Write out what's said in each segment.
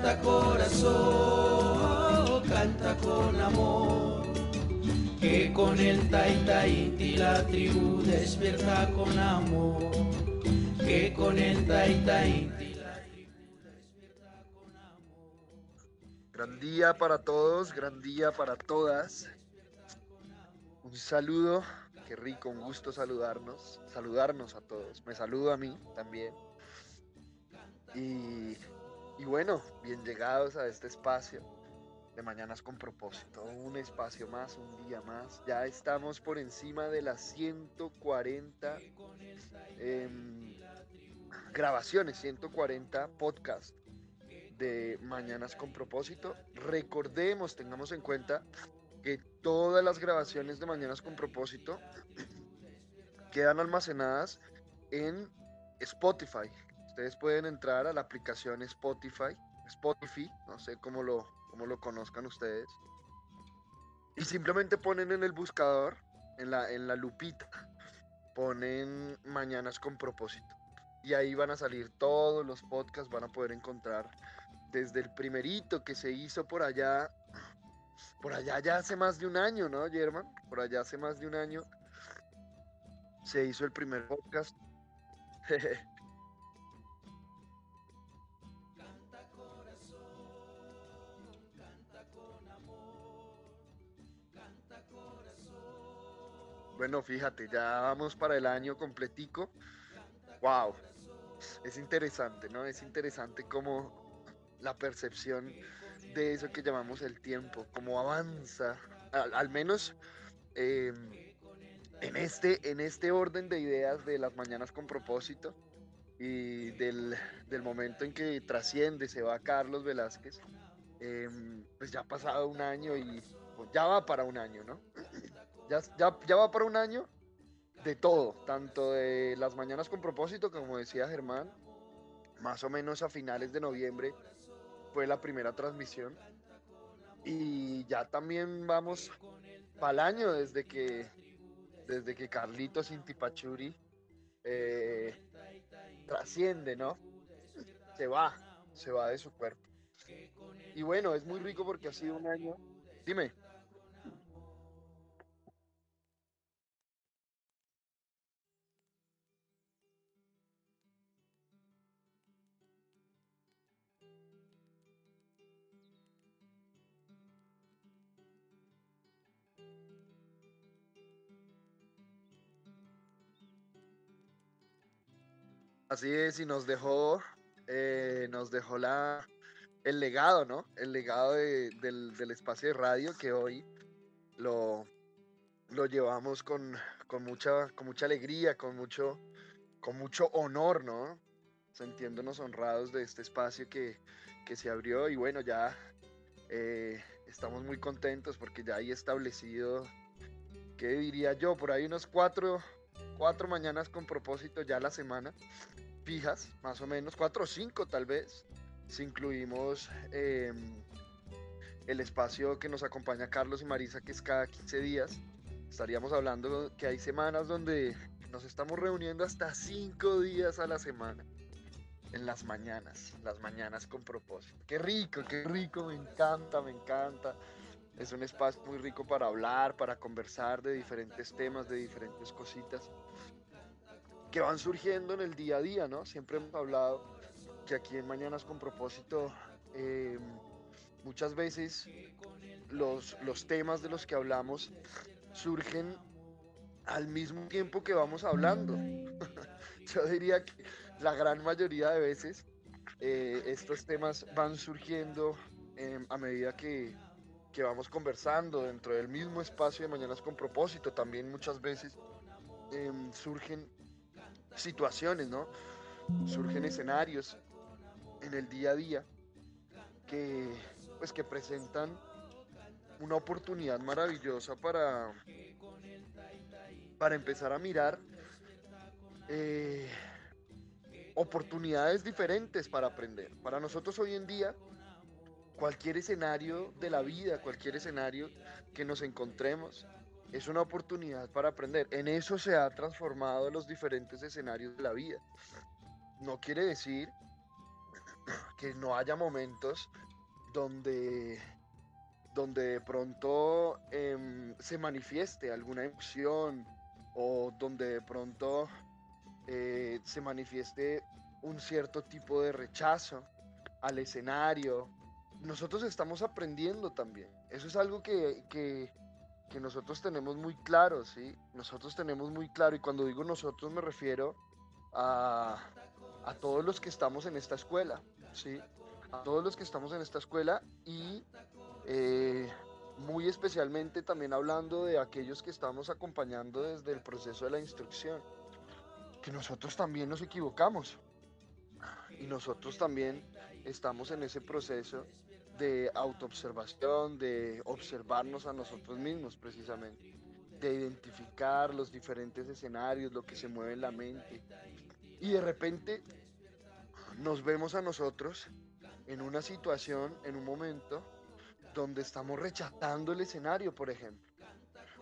Canta corazón, canta con amor, que con el Taita Inti la tribu despierta con amor, que con el Taita Inti la tribu despierta con amor. Gran día para todos, gran día para todas. Un saludo, qué rico, un gusto saludarnos, saludarnos a todos. Me saludo a mí también. Y, y bueno, bien llegados a este espacio de Mañanas con propósito. Un espacio más, un día más. Ya estamos por encima de las 140 em, grabaciones, 140 podcasts de Mañanas con propósito. Recordemos, tengamos en cuenta que todas las grabaciones de Mañanas con propósito quedan almacenadas en Spotify. Ustedes pueden entrar a la aplicación Spotify, Spotify, no sé cómo lo, cómo lo conozcan ustedes, y simplemente ponen en el buscador, en la, en la lupita, ponen Mañanas con propósito. Y ahí van a salir todos los podcasts, van a poder encontrar desde el primerito que se hizo por allá, por allá ya hace más de un año, ¿no, German? Por allá hace más de un año se hizo el primer podcast. Bueno, fíjate, ya vamos para el año completico. Wow, es interesante, ¿no? Es interesante cómo la percepción de eso que llamamos el tiempo, cómo avanza, al, al menos eh, en, este, en este orden de ideas de las mañanas con propósito y del, del momento en que trasciende, se va Carlos Velázquez, eh, pues ya ha pasado un año y pues ya va para un año, ¿no? Ya, ya, ya va para un año de todo, tanto de las mañanas con propósito, como decía Germán, más o menos a finales de noviembre fue la primera transmisión. Y ya también vamos para el año desde que, desde que Carlitos Intipachuri eh, trasciende, ¿no? Se va, se va de su cuerpo. Y bueno, es muy rico porque ha sido un año. Dime. Así es, y nos dejó, eh, nos dejó la, el legado, ¿no? El legado de- del, espacio de radio que hoy lo, lo llevamos con, con, mucha, con mucha alegría, con mucho, con mucho honor, ¿no? Sintiéndonos honrados de este espacio que, que se abrió y bueno, ya eh, estamos muy contentos porque ya hay establecido, ¿qué diría yo? Por ahí unos cuatro, cuatro mañanas con propósito ya la semana, fijas, más o menos, cuatro o cinco tal vez, si incluimos em, el espacio que nos acompaña Carlos y Marisa, que es cada 15 días, estaríamos hablando que hay semanas donde nos estamos reuniendo hasta cinco días a la semana. En las mañanas, las mañanas con propósito. Qué rico, qué rico, me encanta, me encanta. Es un espacio muy rico para hablar, para conversar de diferentes temas, de diferentes cositas que van surgiendo en el día a día, ¿no? Siempre hemos hablado que aquí en Mañanas con propósito eh, muchas veces los, los temas de los que hablamos surgen al mismo tiempo que vamos hablando. Yo diría que la gran mayoría de veces eh, estos temas van surgiendo eh, a medida que, que vamos conversando dentro del mismo espacio de Mañanas con propósito. También muchas veces em, surgen situaciones, ¿no? Surgen escenarios en el día a día que, pues, que presentan una oportunidad maravillosa para, para empezar a mirar eh, oportunidades diferentes para aprender. Para nosotros hoy en día, cualquier escenario de la vida, cualquier escenario que nos encontremos, es una oportunidad para aprender. En eso se ha transformado los diferentes escenarios de la vida. No quiere decir que no haya momentos donde, donde de pronto em, se manifieste alguna emoción o donde de pronto eh, se manifieste un cierto tipo de rechazo al escenario. Nosotros estamos aprendiendo también. Eso es algo que, que, que nosotros tenemos muy claro, ¿sí? Nosotros tenemos muy claro, y cuando digo nosotros me refiero a, a todos los que estamos en esta escuela, ¿sí? A todos los que estamos en esta escuela y eh, muy especialmente también hablando de aquellos que estamos acompañando desde el proceso de la instrucción, que nosotros también nos equivocamos y nosotros también estamos en ese proceso de autoobservación, de observarnos a nosotros mismos precisamente, de identificar los diferentes escenarios, lo que se mueve en la mente. Y de repente nos vemos a nosotros en una situación, en un momento, donde estamos rechazando el escenario, por ejemplo,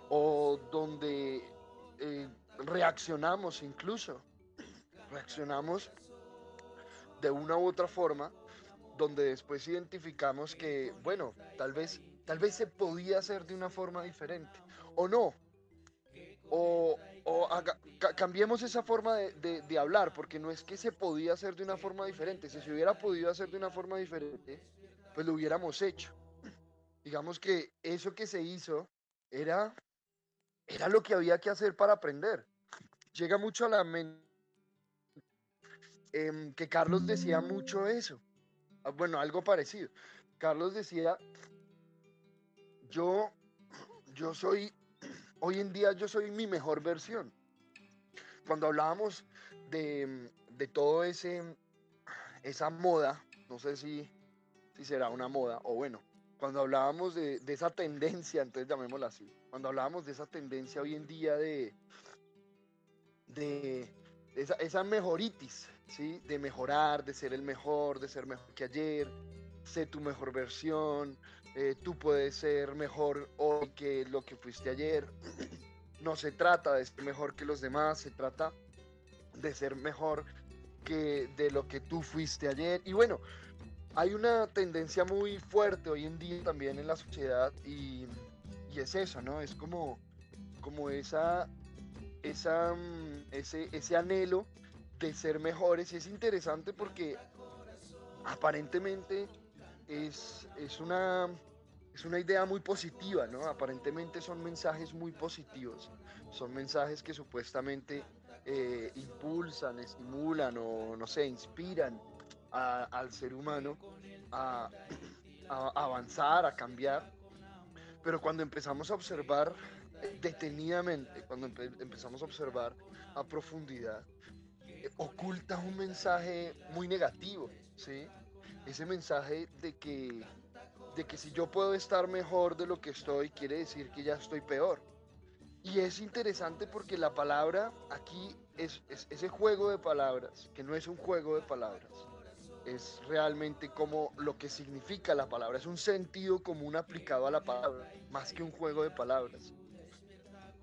o donde eh, reaccionamos incluso, reaccionamos de una u otra forma, donde después identificamos que, bueno, tal vez, tal vez se podía hacer de una forma diferente, o no, o, cambiemos esa forma de, de, hablar, porque no es que se podía hacer de una forma diferente, si se hubiera podido hacer de una forma diferente, pues lo hubiéramos hecho. Digamos que eso que se hizo era, era lo que había que hacer para aprender. Llega mucho a la mente Em, que Carlos decía mucho eso. Ah, bueno, algo parecido. Carlos decía, yo, yo soy, hoy en día yo soy mi mejor versión. Cuando hablábamos de, de todo ese, esa moda, no sé si, si será una moda, o bueno, cuando hablábamos de, de, esa tendencia, entonces llamémosla así, cuando hablábamos de esa tendencia hoy en día de, de esa, esa mejoritis, ¿sí? De mejorar, de ser el mejor, de ser mejor que ayer, sé tu mejor versión, eh, tú puedes ser mejor hoy que lo que fuiste ayer. No se trata de ser mejor que los demás, se trata de ser mejor que de lo que tú fuiste ayer. Y bueno, hay una tendencia muy fuerte hoy en día también en la sociedad y, y es eso, ¿no? Es como, como esa, esa, mm, ese, ese anhelo de ser mejores. Y es interesante porque aparentemente es, es, una, es una idea muy positiva, ¿no? Aparentemente son mensajes muy positivos. Son mensajes que supuestamente eh, impulsan, estimulan o, no sé, inspiran al ser humano a, a avanzar, a cambiar. Pero cuando empezamos a observar detenidamente, cuando empezamos a observar a profundidad, oculta un mensaje muy negativo, ¿sí? Ese mensaje de que, de que si yo puedo estar mejor de lo que estoy, quiere decir que ya estoy peor. Y es interesante porque la palabra aquí es, ese juego de palabras, que no es un juego de palabras, es realmente como lo que significa la palabra, es un sentido común aplicado a la palabra, más que un juego de palabras.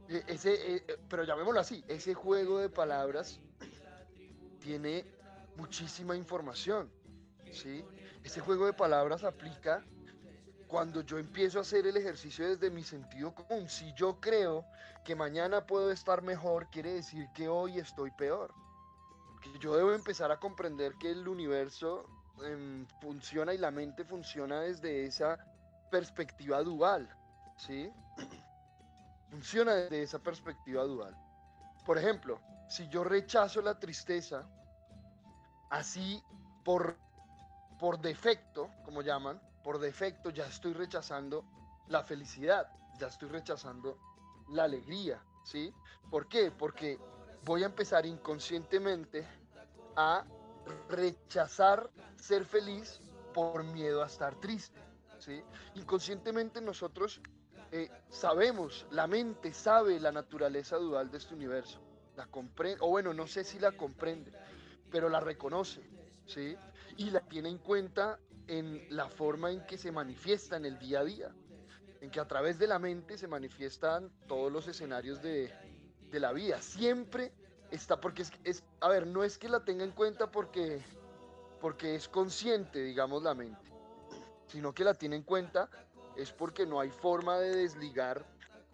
E, ese, e, pero llamémoslo así, ese juego de palabras tiene muchísima información, ¿sí? Ese juego de palabras aplica cuando yo empiezo a hacer el ejercicio desde mi sentido común. Si yo creo que mañana puedo estar mejor, quiere decir que hoy estoy peor. Que yo debo empezar a comprender que el universo em, funciona y la mente funciona desde esa perspectiva dual, ¿sí? Funciona desde esa perspectiva dual. Por ejemplo, si yo rechazo la tristeza, así por, por defecto, como llaman, por defecto ya estoy rechazando la felicidad, ya estoy rechazando la alegría, ¿sí? ¿Por qué? Porque voy a empezar inconscientemente a rechazar ser feliz por miedo a estar triste, ¿sí? Inconscientemente nosotros eh, sabemos, la mente sabe la naturaleza dual de este universo la comprende, o bueno, no sé si la comprende, pero la reconoce, ¿sí? Y la tiene en cuenta en la forma en que se manifiesta en el día a día, en que a través de la mente se manifiestan todos los escenarios de, de la vida. Siempre está, porque es, es, a ver, no es que la tenga en cuenta porque, porque es consciente, digamos, la mente, sino que la tiene en cuenta es porque no hay forma de desligar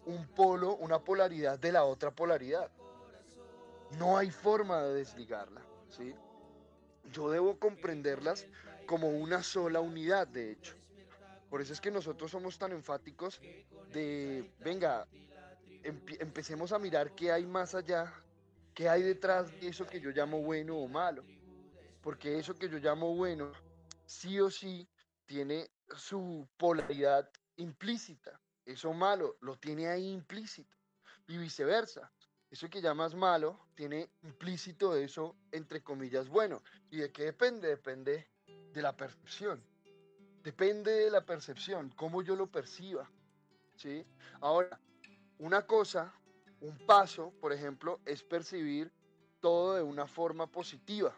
un polo, una polaridad de la otra polaridad. No hay forma de desligarla, ¿sí? Yo debo comprenderlas como una sola unidad, de hecho. Por eso es que nosotros somos tan enfáticos de, venga, empecemos a mirar qué hay más allá, qué hay detrás de eso que yo llamo bueno o malo. Porque eso que yo llamo bueno, sí o sí, tiene su polaridad implícita. Eso malo lo tiene ahí implícito. Y viceversa. Eso que llamas malo tiene implícito eso, entre comillas, bueno. ¿Y de qué depende? Depende de la percepción. Depende de la percepción, cómo yo lo perciba. ¿sí? Ahora, una cosa, un paso, por ejemplo, es percibir todo de una forma positiva.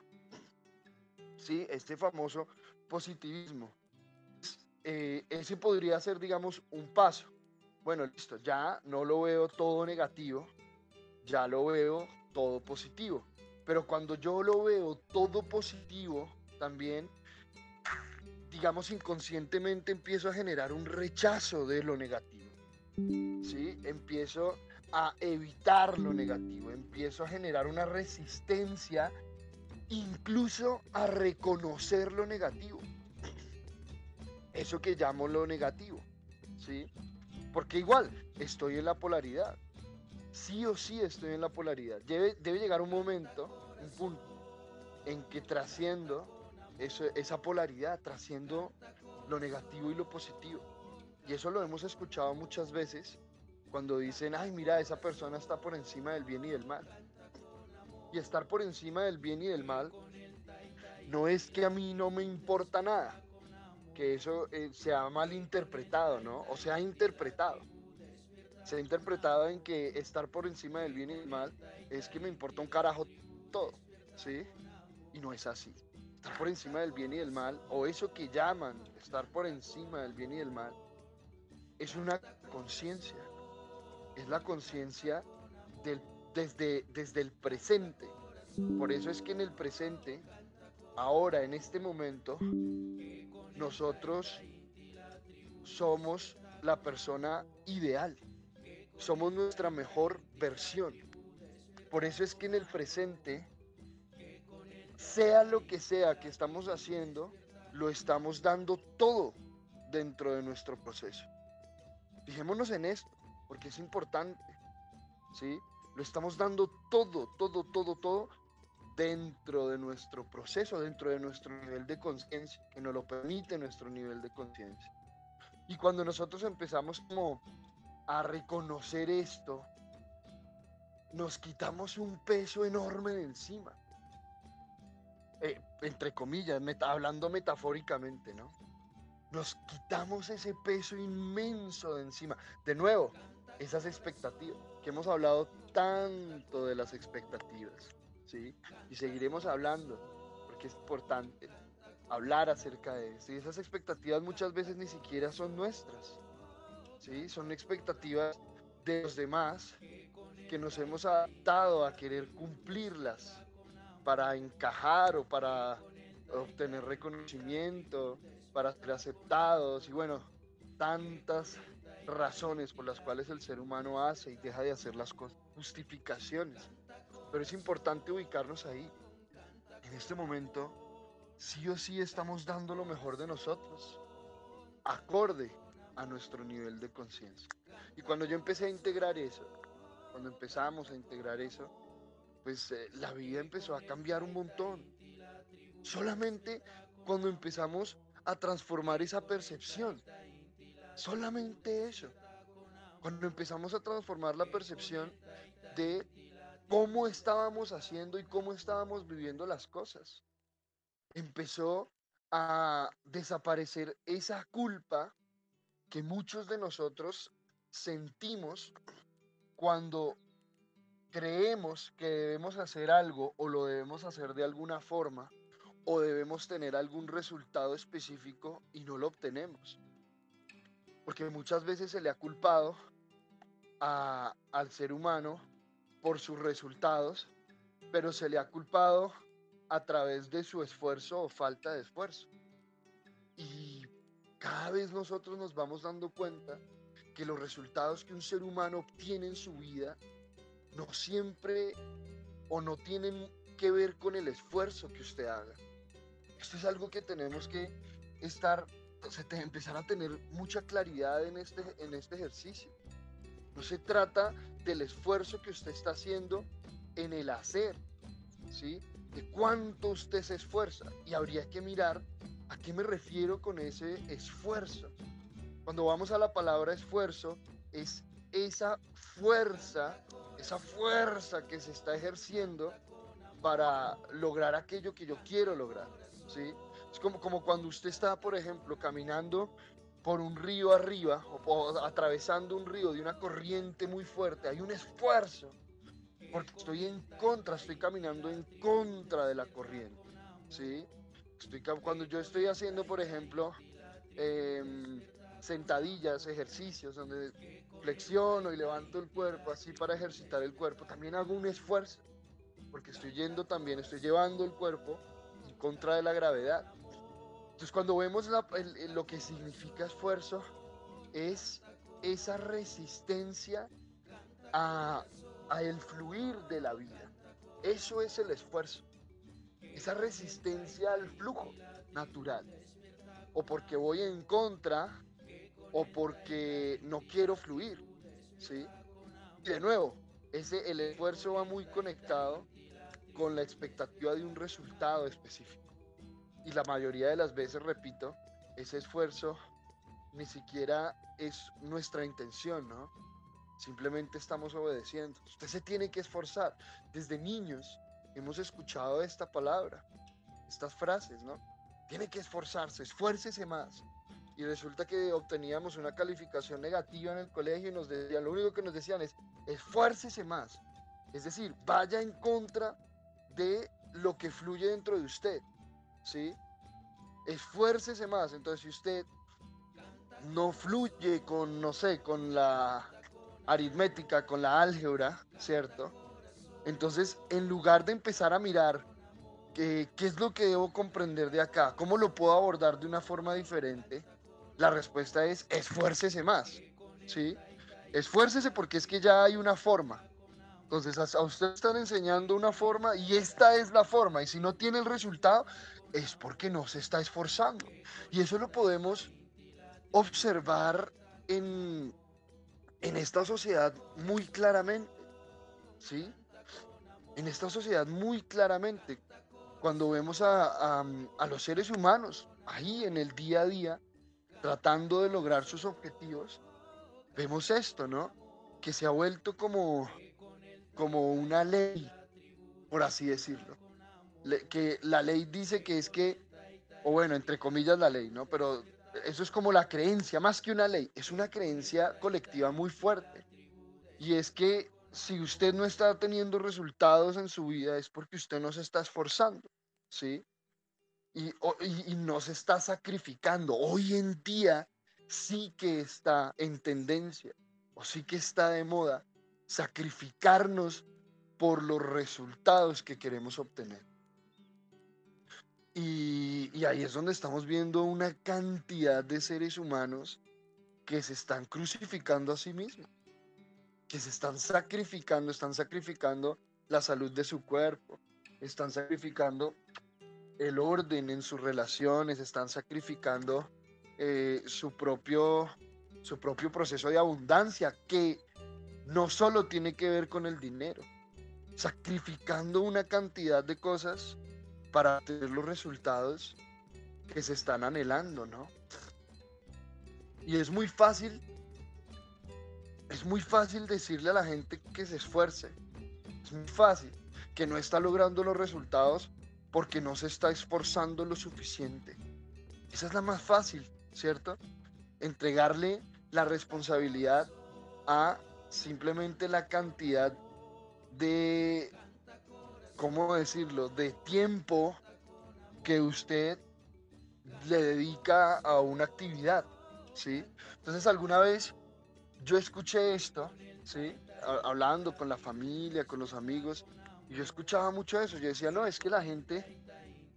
¿sí? Este famoso positivismo. Eh, ese podría ser, digamos, un paso. Bueno, listo, ya no lo veo todo negativo, ya lo veo todo positivo. Pero cuando yo lo veo todo positivo, también, digamos, inconscientemente empiezo a generar un rechazo de lo negativo. ¿Sí? Empiezo a evitar lo negativo, empiezo a generar una resistencia incluso a reconocer lo negativo. Eso que llamo lo negativo, ¿sí? Porque igual estoy en la polaridad. Sí o sí estoy en la polaridad. Debe, debe llegar un momento, un punto, en que trasciendo eso, esa polaridad, trasciendo lo negativo y lo positivo. Y eso lo hemos escuchado muchas veces cuando dicen, ay, mira, esa persona está por encima del bien y del mal y estar por encima del bien y del mal, no es que a mí no me importa nada, que eso eh, se ha malinterpretado, ¿no? O se ha interpretado. Se ha interpretado en que estar por encima del bien y del mal es que me importa un carajo todo, ¿sí? Y no es así. Estar por encima del bien y del mal, o eso que llaman estar por encima del bien y del mal, es una conciencia. Es la conciencia desde, desde el presente. Por eso es que en el presente, ahora, en este momento, nosotros somos la persona ideal. Somos nuestra mejor versión. Por eso es que en el presente, sea lo que sea que estamos haciendo, lo estamos dando todo dentro de nuestro proceso. Fijémonos en esto, porque es importante. ¿sí? Lo estamos dando todo, todo, todo, todo dentro de nuestro proceso, dentro de nuestro nivel de conciencia, que nos lo permite nuestro nivel de conciencia. Y cuando nosotros empezamos como a reconocer esto, nos quitamos un peso enorme de encima. Eh, entre comillas, hablando metafóricamente, ¿no? Nos quitamos ese peso inmenso de encima. De nuevo, esas expectativas que hemos hablado tanto de las expectativas, ¿sí? Y seguiremos hablando, porque es importante hablar acerca de eso. Y esas expectativas muchas veces ni siquiera son nuestras, ¿sí? Son expectativas de los demás que nos hemos adaptado a querer cumplirlas para encajar o para obtener reconocimiento, para ser aceptados y bueno, tantas razones por las cuales el ser humano hace y deja de hacer las cosas, justificaciones. Pero es importante ubicarnos ahí. En este momento, sí o sí estamos dando lo mejor de nosotros, acorde a nuestro nivel de conciencia. Y cuando yo empecé a integrar eso, cuando empezamos a integrar eso, pues eh, la vida empezó a cambiar un montón. Solamente cuando empezamos a transformar esa percepción Solamente eso. Cuando empezamos a transformar la percepción de cómo estábamos haciendo y cómo estábamos viviendo las cosas, empezó a desaparecer esa culpa que muchos de nosotros sentimos cuando creemos que debemos hacer algo o lo debemos hacer de alguna forma o debemos tener algún resultado específico y no lo obtenemos. Porque muchas veces se le ha culpado al ser humano por sus resultados, pero se le ha culpado a través de su esfuerzo o falta de esfuerzo. Y cada vez nosotros nos vamos dando cuenta que los resultados que un ser humano obtiene en su vida no siempre o no tienen que ver con el esfuerzo que usted haga. Esto es algo que tenemos que estar, empezar a tener mucha claridad en este, en este ejercicio. No se trata del esfuerzo que usted está haciendo en el hacer, ¿sí? De cuánto usted se esfuerza. Y habría que mirar a qué me refiero con ese esfuerzo. Cuando vamos a la palabra esfuerzo, es esa fuerza, esa fuerza que se está ejerciendo para lograr aquello que yo quiero lograr, ¿sí? Es como, como cuando usted está, por ejemplo, caminando por un río arriba o, atravesando un río de una corriente muy fuerte, hay un esfuerzo, porque estoy en contra, estoy caminando en contra de la corriente, ¿sí? Estoy, cuando yo estoy haciendo, por ejemplo, eh, sentadillas, ejercicios, donde flexiono y levanto el cuerpo así para ejercitar el cuerpo, también hago un esfuerzo, porque estoy yendo también, estoy llevando el cuerpo en contra de la gravedad. Entonces cuando vemos lo que significa esfuerzo, es esa resistencia a, a el fluir de la vida. Eso es el esfuerzo. Esa resistencia al flujo natural. O porque voy en contra o porque no quiero fluir, ¿sí? Y de nuevo, ese, el esfuerzo va muy conectado con la expectativa de un resultado específico. Y la mayoría de las veces, repito, ese esfuerzo ni siquiera es nuestra intención, ¿no? Simplemente estamos obedeciendo. Usted se tiene que esforzar. Desde niños hemos escuchado esta palabra, estas frases, ¿no? Tiene que esforzarse, esfuércese más y resulta que obteníamos una calificación negativa en el colegio y nos decían, lo único que nos decían es, esfuércese más. Es decir, vaya en contra de lo que fluye dentro de usted, ¿sí? Esfuércese más. Entonces, si usted no fluye con, no sé, con la aritmética, con la álgebra, ¿cierto? Entonces, en lugar de empezar a mirar qué, qué es lo que debo comprender de acá, cómo lo puedo abordar de una forma diferente, la respuesta es esfuércese más, ¿sí? Esfuércese porque es que ya hay una forma. Entonces a, usted están enseñando una forma y esta es la forma. Y si no tiene el resultado, es porque no se está esforzando. Y eso lo podemos observar en, en esta sociedad muy claramente, ¿sí? En esta sociedad muy claramente, cuando vemos a, a los seres humanos ahí en el día a día, tratando de lograr sus objetivos, vemos esto, ¿no? Que se ha vuelto como, como una ley, por así decirlo. Que la ley dice que es que, o bueno, entre comillas la ley, ¿no? Pero eso es como la creencia, más que una ley, es una creencia colectiva muy fuerte. Y es que si usted no está teniendo resultados en su vida es porque usted no se está esforzando, ¿sí? y, y, nos está sacrificando. Hoy en día sí que está en tendencia o sí que está de moda sacrificarnos por los resultados que queremos obtener. Y, ahí es donde estamos viendo una cantidad de seres humanos que se están crucificando a sí mismos, que se están sacrificando, están sacrificando la salud de su cuerpo, están sacrificando el orden en sus relaciones, están sacrificando eh, su, propio, su propio proceso de abundancia, que no solo tiene que ver con el dinero, sacrificando una cantidad de cosas para tener los resultados que se están anhelando, ¿no? Y es muy fácil, es muy fácil decirle a la gente que se esfuerce, es muy fácil, que no está logrando los resultados porque no se está esforzando lo suficiente. Esa es la más fácil, ¿cierto? Entregarle la responsabilidad a simplemente la cantidad de, ¿cómo decirlo?, de tiempo que usted le dedica a una actividad, ¿sí? Entonces alguna vez yo escuché esto, ¿sí? Hablando con la familia, con los amigos, y yo escuchaba mucho eso. Yo decía, no, es que la gente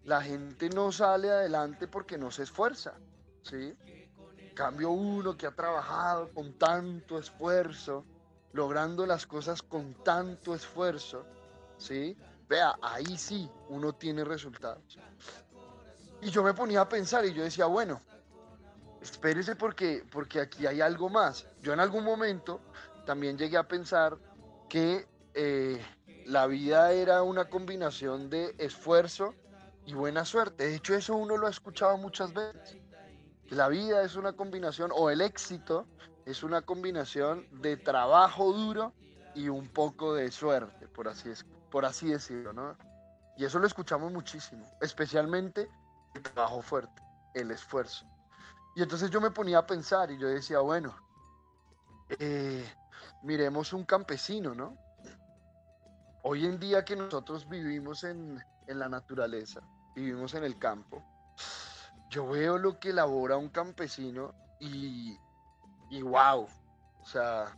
la gente no sale adelante porque no se esfuerza, ¿sí? Cambio uno que ha trabajado con tanto esfuerzo, logrando las cosas con tanto esfuerzo, ¿sí? Vea, ahí sí uno tiene resultados. Y yo me ponía a pensar y yo decía, bueno, espérese porque, porque aquí hay algo más. Yo en algún momento también llegué a pensar que eh, la vida era una combinación de esfuerzo y buena suerte. De hecho, eso uno lo ha escuchado muchas veces. La vida es una combinación, o el éxito es una combinación de trabajo duro y un poco de suerte, por así, por así decirlo, ¿no? Y eso lo escuchamos muchísimo, especialmente el trabajo fuerte, el esfuerzo. Y entonces yo me ponía a pensar y yo decía, bueno, eh, miremos un campesino, ¿no? Hoy en día que nosotros vivimos en, en la naturaleza, vivimos en el campo, yo veo lo que elabora un campesino y, y wow, o sea,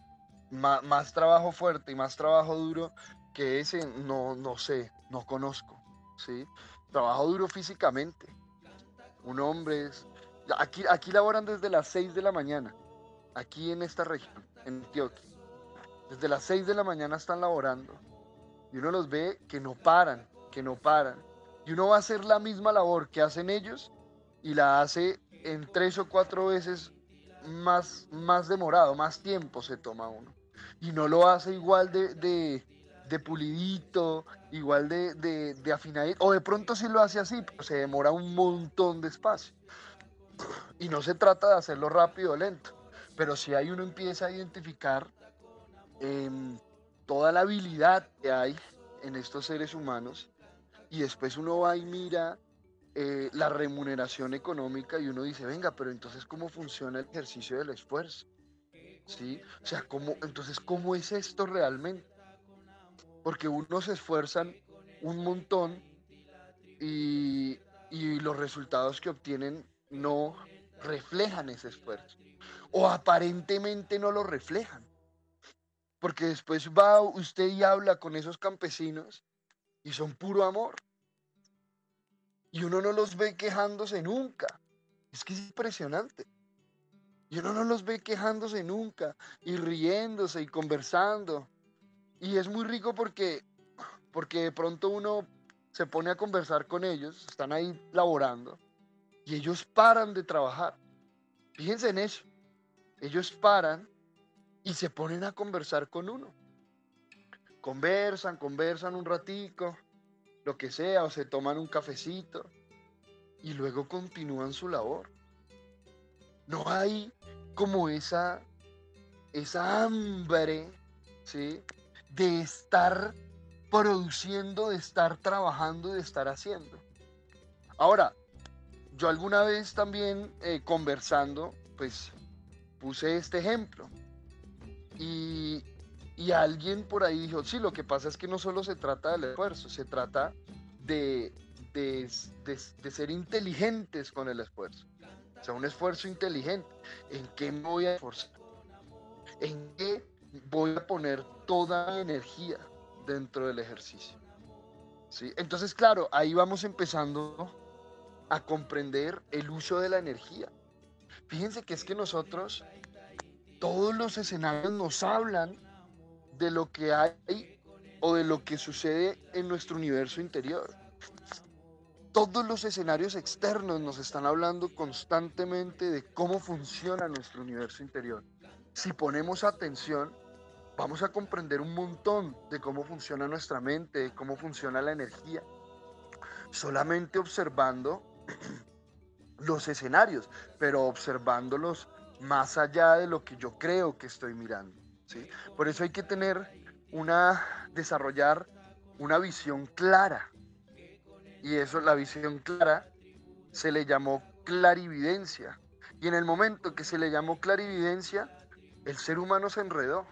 más, trabajo fuerte y más trabajo duro que ese, no, no sé, no conozco, ¿sí? Trabajo duro físicamente. Un hombre es... Aquí, aquí laboran desde las 6 de la mañana, aquí en esta región, en Antioquia. Desde las 6 de la mañana están laborando. Y uno los ve que no paran, que no paran. Y uno va a hacer la misma labor que hacen ellos y la hace en tres o cuatro veces más, más demorado, más tiempo se toma uno. Y no lo hace igual de, pulidito, igual de, de, de o de pronto sí lo hace así, se demora un montón de espacio. Y no se trata de hacerlo rápido o lento, pero si hay uno empieza a identificar em, toda la habilidad que hay en estos seres humanos y después uno va y mira eh, la remuneración económica y uno dice, venga, pero entonces ¿cómo funciona el ejercicio del esfuerzo? ¿Sí? O sea, ¿cómo, entonces, ¿cómo es esto realmente? Porque unos se esfuerzan un montón y, los resultados que obtienen no reflejan ese esfuerzo. O aparentemente no lo reflejan. Porque después va usted y habla con esos campesinos y son puro amor. Y uno no los ve quejándose nunca. Es que es impresionante. Y uno no los ve quejándose nunca y riéndose y conversando. Y es muy rico porque, porque de pronto uno se pone a conversar con ellos, están ahí laborando, y ellos paran de trabajar. Fíjense en eso. Ellos paran y se ponen a conversar con uno conversan, conversan un ratico, lo que sea, o se toman un cafecito y luego continúan su labor. No hay como esa, esa hambre, ¿sí? De estar produciendo, de estar trabajando, de estar haciendo. Ahora, yo alguna vez también eh, conversando, pues puse este ejemplo. Y, y alguien por ahí dijo, sí, lo que pasa es que no solo se trata del esfuerzo, se trata de, de, ser inteligentes con el esfuerzo. O sea, un esfuerzo inteligente. ¿En qué me voy a esforzar? ¿En qué voy a poner toda mi energía dentro del ejercicio? ¿Sí? Entonces, claro, ahí vamos empezando a comprender el uso de la energía. Fíjense que es que nosotros, todos los escenarios nos hablan de lo que hay o de lo que sucede en nuestro universo interior. Todos los escenarios externos nos están hablando constantemente de cómo funciona nuestro universo interior. Si ponemos atención, vamos a comprender un montón de cómo funciona nuestra mente, de cómo funciona la energía. Solamente observando los escenarios, pero observándolos más allá de lo que yo creo que estoy mirando. Por eso hay que tener una, desarrollar una visión clara. Y eso, la visión clara, se le llamó clarividencia. Y en el momento que se le llamó clarividencia, el ser humano se enredó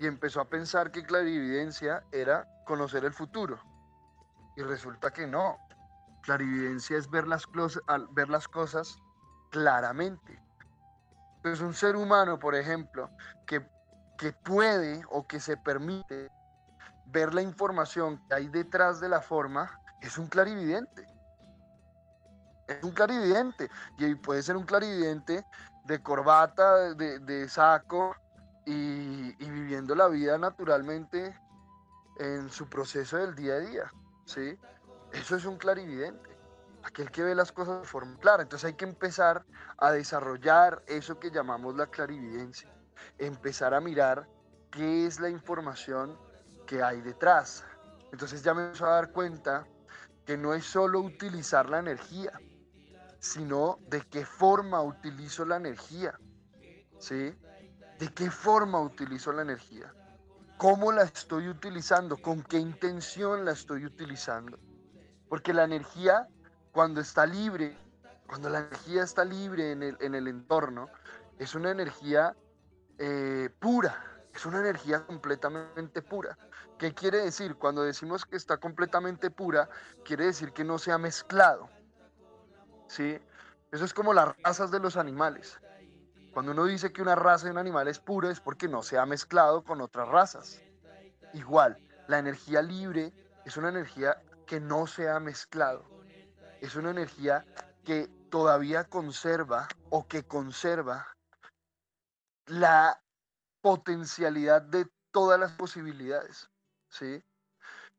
y empezó a pensar que clarividencia era conocer el futuro. Y resulta que no. Clarividencia es ver las, cosas claramente. Entonces un ser humano, por ejemplo, que que puede o que se permite ver la información que hay detrás de la forma, es un clarividente. Es un clarividente. Y puede ser un clarividente de corbata, de, saco y, viviendo la vida naturalmente en su proceso del día a día. ¿sí? Eso es un clarividente. Aquel que ve las cosas de forma clara. Entonces hay que empezar a desarrollar eso que llamamos la clarividencia. Empezar a mirar qué es la información que hay detrás. Entonces ya me voy a dar cuenta que no es solo utilizar la energía, sino de qué forma utilizo la energía. ¿Sí? ¿De qué forma utilizo la energía? ¿Cómo la estoy utilizando? ¿Con qué intención la estoy utilizando? Porque la energía, cuando está libre, cuando la energía está libre en el, en el entorno, es una energía eh, pura, es una energía completamente pura. ¿Qué quiere decir? Cuando decimos que está completamente pura, quiere decir que no se ha mezclado. ¿Sí? Eso es como las razas de los animales. Cuando uno dice que una raza de un animal es pura es porque no se ha mezclado con otras razas. Igual, la energía libre es una energía que no se ha mezclado. Es una energía que todavía conserva o que conserva la potencialidad de todas las posibilidades. ¿sí?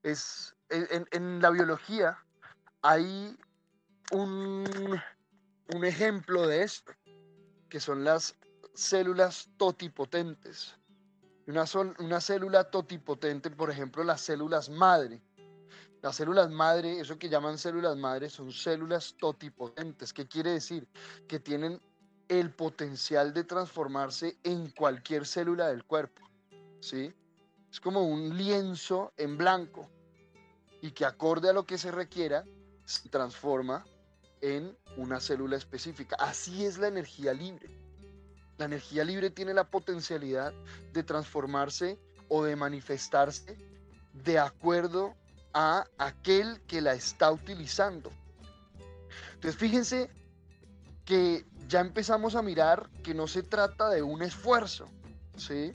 Es, en, la biología hay un, un ejemplo de esto, que son las células totipotentes. Una, una célula totipotente, por ejemplo, las células madre. Las células madre, eso que llaman células madre, son células totipotentes. ¿Qué quiere decir? Que tienen el potencial de transformarse en cualquier célula del cuerpo. ¿sí? Es como un lienzo en blanco y que acorde a lo que se requiera, se transforma en una célula específica. Así es la energía libre. La energía libre tiene la potencialidad de transformarse o de manifestarse de acuerdo a aquel que la está utilizando. Entonces fíjense que ya empezamos a mirar que no se trata de un esfuerzo, ¿sí?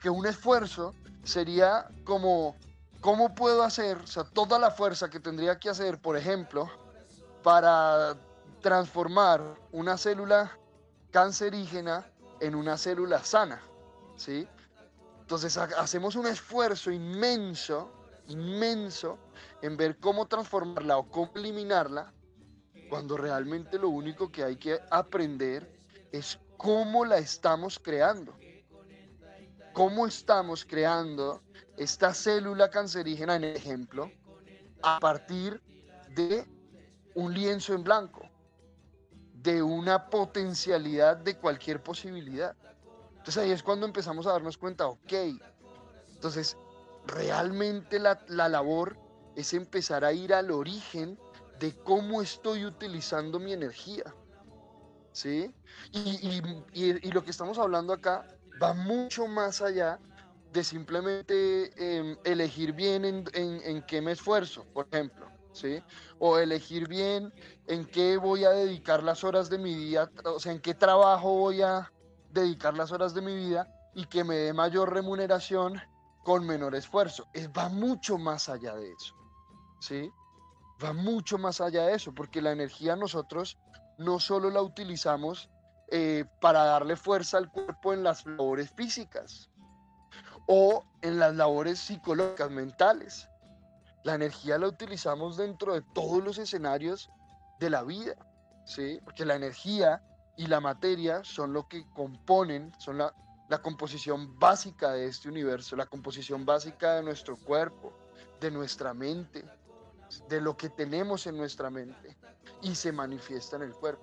Que un esfuerzo sería como, ¿cómo puedo hacer? O sea, toda la fuerza que tendría que hacer, por ejemplo, para transformar una célula cancerígena en una célula sana, ¿sí? Entonces hacemos un esfuerzo inmenso, inmenso, en ver cómo transformarla o cómo eliminarla cuando realmente lo único que hay que aprender es cómo la estamos creando. Cómo estamos creando esta célula cancerígena, en ejemplo, a partir de un lienzo en blanco, de una potencialidad de cualquier posibilidad. Entonces ahí es cuando empezamos a darnos cuenta, ok, entonces realmente la, la labor es empezar a ir al origen de cómo estoy utilizando mi energía. ¿Sí? Y, lo que estamos hablando acá va mucho más allá de simplemente em, elegir bien en, qué me esfuerzo, por ejemplo, O elegir bien en qué voy a dedicar las horas de mi día, o sea, en qué trabajo voy a dedicar las horas de mi vida y que me dé mayor remuneración con menor esfuerzo. Es, va mucho más allá de eso, ¿sí? va mucho más allá de eso, porque la energía nosotros no solo la utilizamos eh, para darle fuerza al cuerpo en las labores físicas o en las labores psicológicas, mentales. La energía la utilizamos dentro de todos los escenarios de la vida, ¿sí? Porque la energía y la materia son lo que componen, son la, composición básica de este universo, la composición básica de nuestro cuerpo, de nuestra mente, de lo que tenemos en nuestra mente y se manifiesta en el cuerpo.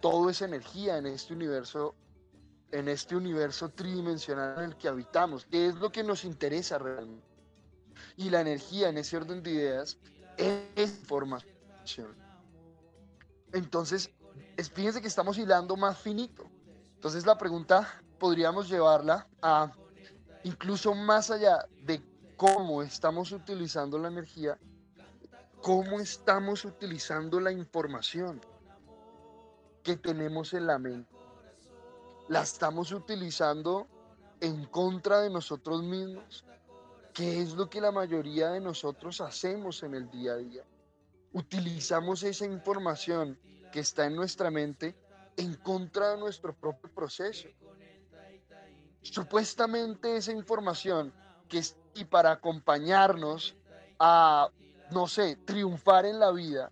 Todo es energía en este universo, en este universo tridimensional en el que habitamos, que es lo que nos interesa realmente. Y la energía en ese orden de ideas es información. Entonces, fíjense que estamos hilando más finito. Entonces la pregunta podríamos llevarla a incluso más allá de cómo estamos utilizando la energía, cómo estamos utilizando la información que tenemos en la mente. La estamos utilizando en contra de nosotros mismos, que es lo que la mayoría de nosotros hacemos en el día a día. utilizamos esa información que está en nuestra mente en contra de nuestro propio proceso. Supuestamente esa información que es y para acompañarnos a, no sé, triunfar en la vida,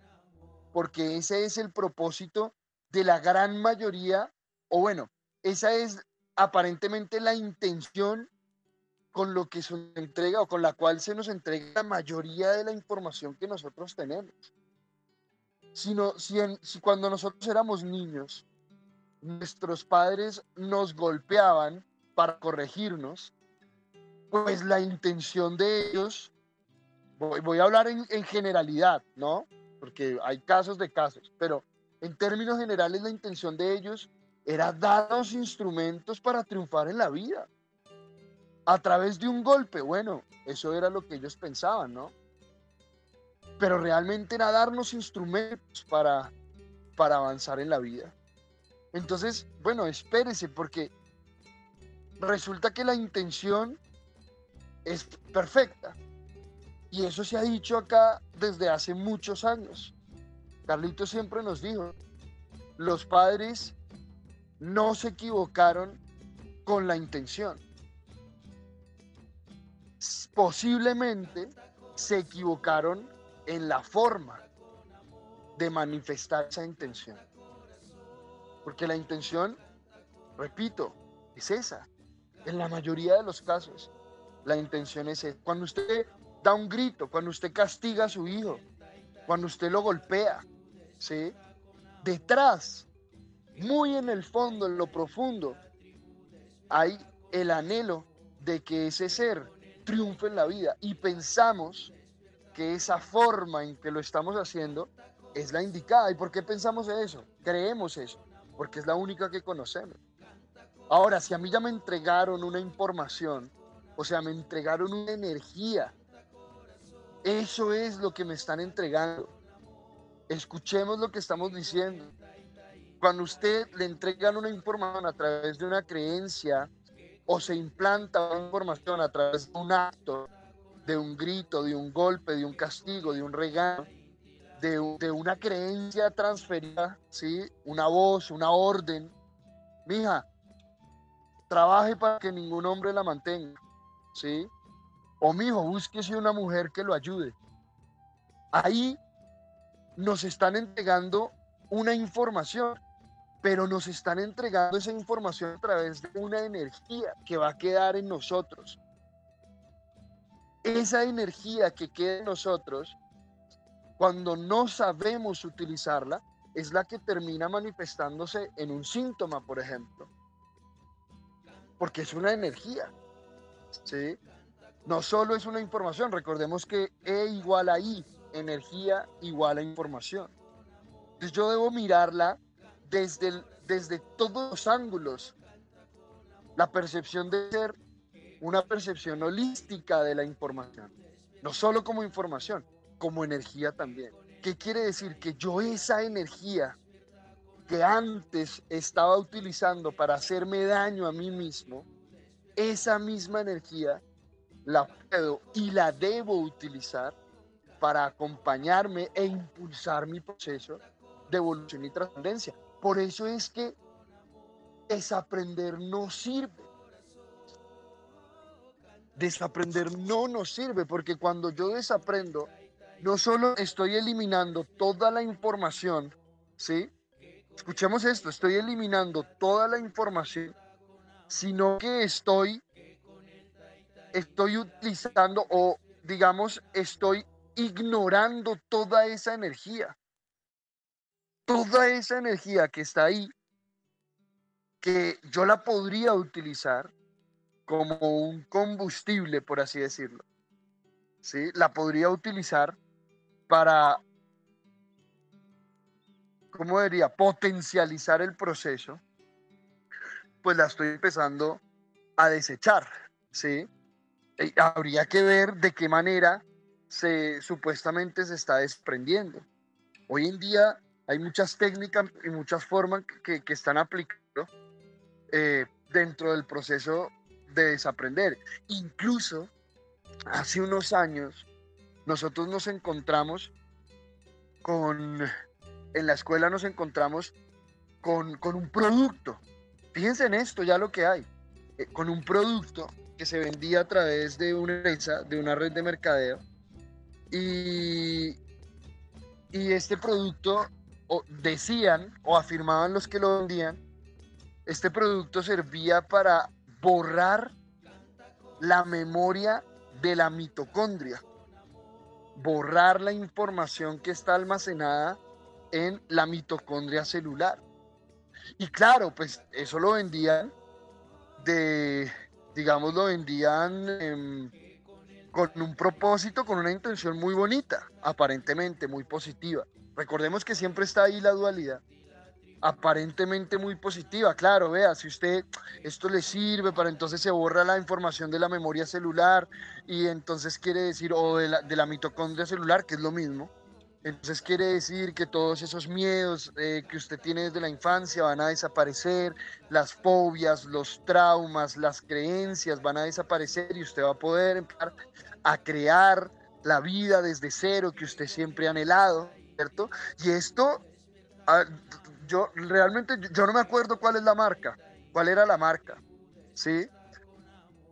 porque ese es el propósito de la gran mayoría, o bueno, esa es aparentemente la intención con lo que se entrega o con la cual se nos entrega la mayoría de la información que nosotros tenemos. Sino, si, cuando nosotros éramos niños, nuestros padres nos golpeaban para corregirnos, pues la intención de ellos, voy, a hablar en, en, generalidad, ¿no? Porque hay casos de casos, pero en términos generales la intención de ellos era darnos instrumentos para triunfar en la vida a través de un golpe. Bueno, eso era lo que ellos pensaban, ¿no? Pero realmente era darnos instrumentos para, para avanzar en la vida. Entonces, bueno, espérese porque resulta que la intención es perfecta. Y eso se ha dicho acá desde hace muchos años. Carlito siempre nos dijo, los padres no se equivocaron con la intención posiblemente se equivocaron en la forma de manifestar esa intención. Porque la intención, repito, es esa. En la mayoría de los casos, la intención es esa. Cuando usted da un grito, cuando usted castiga a su hijo, cuando usted lo golpea, ¿sí? Detrás, muy en el fondo, en lo profundo, hay el anhelo de que ese ser triunfe en la vida y pensamos que esa forma en que lo estamos haciendo es la indicada. ¿Y por qué pensamos eso? Creemos eso, porque es la única que conocemos. Ahora, si a mí ya me entregaron una información, o sea, me entregaron una energía, eso es lo que me están entregando. Escuchemos lo que estamos diciendo. Cuando usted le entregan una información a través de una creencia, o se implanta una información a través de un acto, de un grito, de un golpe, de un castigo, de un regalo, de, una creencia transferida, ¿sí? Una voz, una orden. Mija, trabaje para que ningún hombre la mantenga, ¿sí? O mijo, búsquese una mujer que lo ayude. Ahí nos están entregando una información pero nos están entregando esa información a través de una energía que va a quedar en nosotros. Esa energía que queda en nosotros, cuando no sabemos utilizarla, es la que termina manifestándose en un síntoma, por ejemplo. Porque es una energía. ¿sí? No solo es una información, recordemos que E igual a I, energía igual a información. Entonces yo debo mirarla desde, desde todos los ángulos. La percepción de ser una percepción holística de la información. No solo como información, como energía también. ¿Qué quiere decir? Que yo esa energía que antes estaba utilizando para hacerme daño a mí mismo, esa misma energía la puedo y la debo utilizar para acompañarme e impulsar mi proceso de evolución y trascendencia. Por eso es que desaprender no sirve. Desaprender no nos sirve porque cuando yo desaprendo, no solo estoy eliminando toda la información, ¿sí? Escuchemos esto, estoy eliminando toda la información, sino que estoy, estoy utilizando o digamos, estoy ignorando toda esa energía toda esa energía que está ahí, que yo la podría utilizar como un combustible, por así decirlo. ¿Sí? La podría utilizar para, ¿cómo diría? Potencializar el proceso. Pues la estoy empezando a desechar, ¿sí? habría que ver de qué manera se supuestamente se está desprendiendo. Hoy en día hay muchas técnicas y muchas formas que, están aplicando eh, dentro del proceso de desaprender. Incluso hace unos años nosotros nos encontramos con, en la escuela nos encontramos con, con un producto. Fíjense en esto, ya lo que hay. Eh, con un producto que se vendía a través de una de una red de mercadeo. Y, y este producto o decían o afirmaban los que lo vendían, este producto servía para borrar la memoria de la mitocondria, borrar la información que está almacenada en la mitocondria celular. Y claro, pues eso lo vendían de, digamos, lo vendían em, con un propósito, con una intención muy bonita, aparentemente muy positiva. Recordemos que siempre está ahí la dualidad aparentemente muy positiva. Claro, vea, si usted esto le sirve para entonces se borra la información de la memoria celular y entonces quiere decir, o de la, de la mitocondria celular, que es lo mismo. Entonces quiere decir que todos esos miedos eh, que usted tiene desde la infancia van a desaparecer, las fobias, los traumas, las creencias van a desaparecer y usted va a poder empezar a crear la vida desde cero que usted siempre ha anhelado, ¿cierto? Y esto ah, yo realmente, yo no me acuerdo cuál es la marca, cuál era la marca, ¿sí?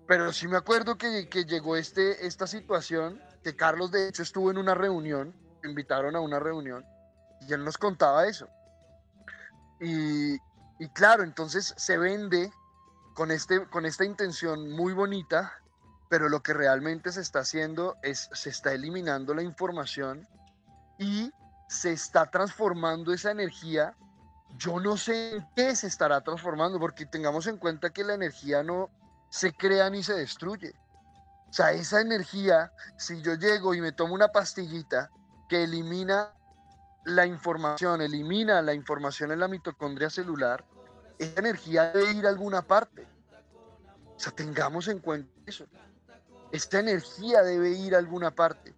Pero sí me acuerdo que, que llegó este, esta situación, que Carlos de hecho estuvo en una reunión, invitaron a una reunión, y él nos contaba eso. Y, y claro, entonces se vende con, este, con esta intención muy bonita, pero lo que realmente se está haciendo es, se está eliminando la información y se está transformando esa energía yo no sé en qué se estará transformando, porque tengamos en cuenta que la energía no se crea ni se destruye. O sea, esa energía, si yo llego y me tomo una pastillita que elimina la información, elimina la información en la mitocondria celular, esa energía debe ir a alguna parte. O sea, tengamos en cuenta eso. Esta energía debe ir a alguna parte.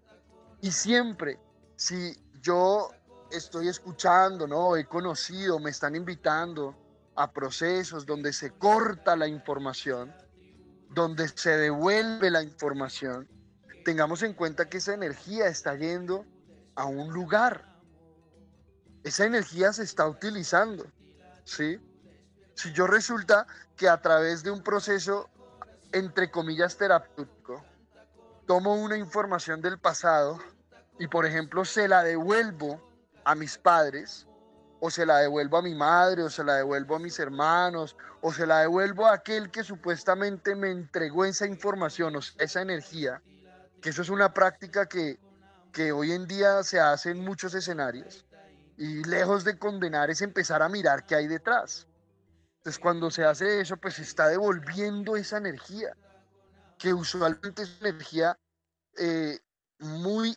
Y siempre, si yo estoy escuchando, ¿no? He conocido, me están invitando a procesos donde se corta la información, donde se devuelve la información. Tengamos en cuenta que esa energía está yendo a un lugar. Esa energía se está utilizando, ¿sí? Si yo resulta que a través de un proceso, entre comillas, terapéutico, tomo una información del pasado y, por ejemplo, se la devuelvo a mis padres, o se la devuelvo a mi madre, o se la devuelvo a mis hermanos, o se la devuelvo a aquel que supuestamente me entregó esa información, o esa energía, que eso es una práctica que, que hoy en día se hace en muchos escenarios, y lejos de condenar es empezar a mirar qué hay detrás. Entonces cuando se hace eso, pues se está devolviendo esa energía, que usualmente es energía eh, muy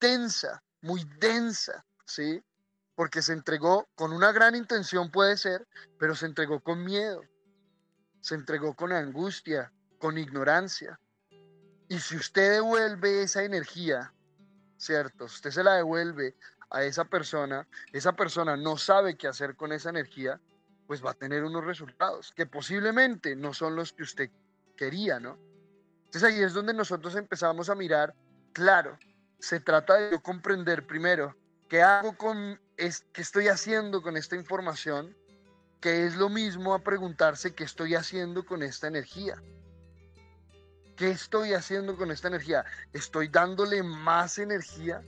intensa, muy densa, ¿sí? Porque se entregó con una gran intención, puede ser, pero se entregó con miedo, se entregó con angustia, con ignorancia. Y si usted devuelve esa energía, ¿cierto? Usted se la devuelve a esa persona, esa persona no sabe qué hacer con esa energía, pues va a tener unos resultados que posiblemente no son los que usted quería, ¿no? Entonces ahí es donde nosotros empezamos a mirar, claro, se trata de comprender primero ¿Qué hago con, es, qué estoy haciendo con esta información? Que es lo mismo a preguntarse qué estoy haciendo con esta energía. ¿Qué estoy haciendo con esta energía? ¿Estoy dándole más energía?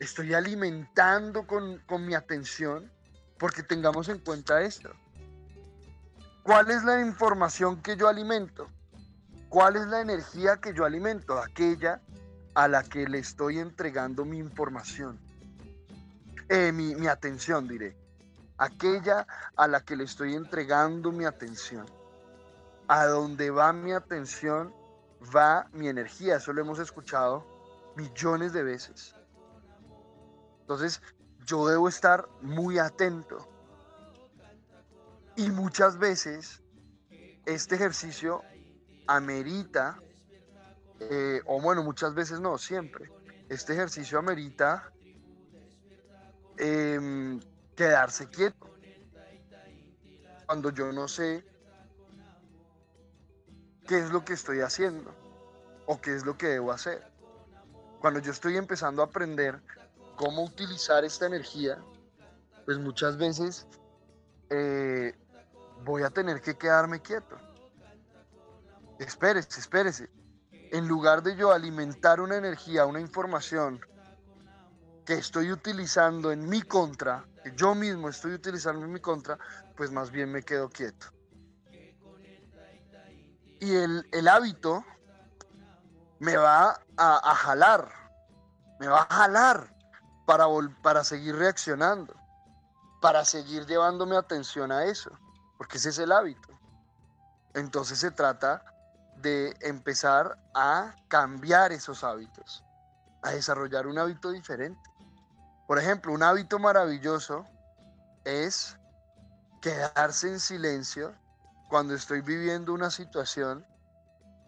¿Estoy alimentando con, con mi atención? Porque tengamos en cuenta esto. ¿Cuál es la información que yo alimento? ¿Cuál es la energía que yo alimento? Aquella a la que le estoy entregando mi información, eh, mi, mi atención, diré, aquella a la que le estoy entregando mi atención. A donde va mi atención, va mi energía. Eso lo hemos escuchado millones de veces. Entonces, yo debo estar muy atento. Y muchas veces este ejercicio amerita eh, o bueno, muchas veces no, siempre. Este ejercicio amerita em, quedarse quieto. Cuando yo no sé qué es lo que estoy haciendo o qué es lo que debo hacer. Cuando yo estoy empezando a aprender cómo utilizar esta energía, pues muchas veces eh, voy a tener que quedarme quieto. Espérese, espérese. En lugar de yo alimentar una energía, una información que estoy utilizando en mi contra, que yo mismo estoy utilizando en mi contra, pues más bien me quedo quieto. Y el, hábito me va a, jalar, me va a jalar para, para seguir reaccionando, para seguir llevándome atención a eso, porque ese es el hábito. Entonces se trata de empezar a cambiar esos hábitos, a desarrollar un hábito diferente. Por ejemplo, un hábito maravilloso es quedarse en silencio cuando estoy viviendo una situación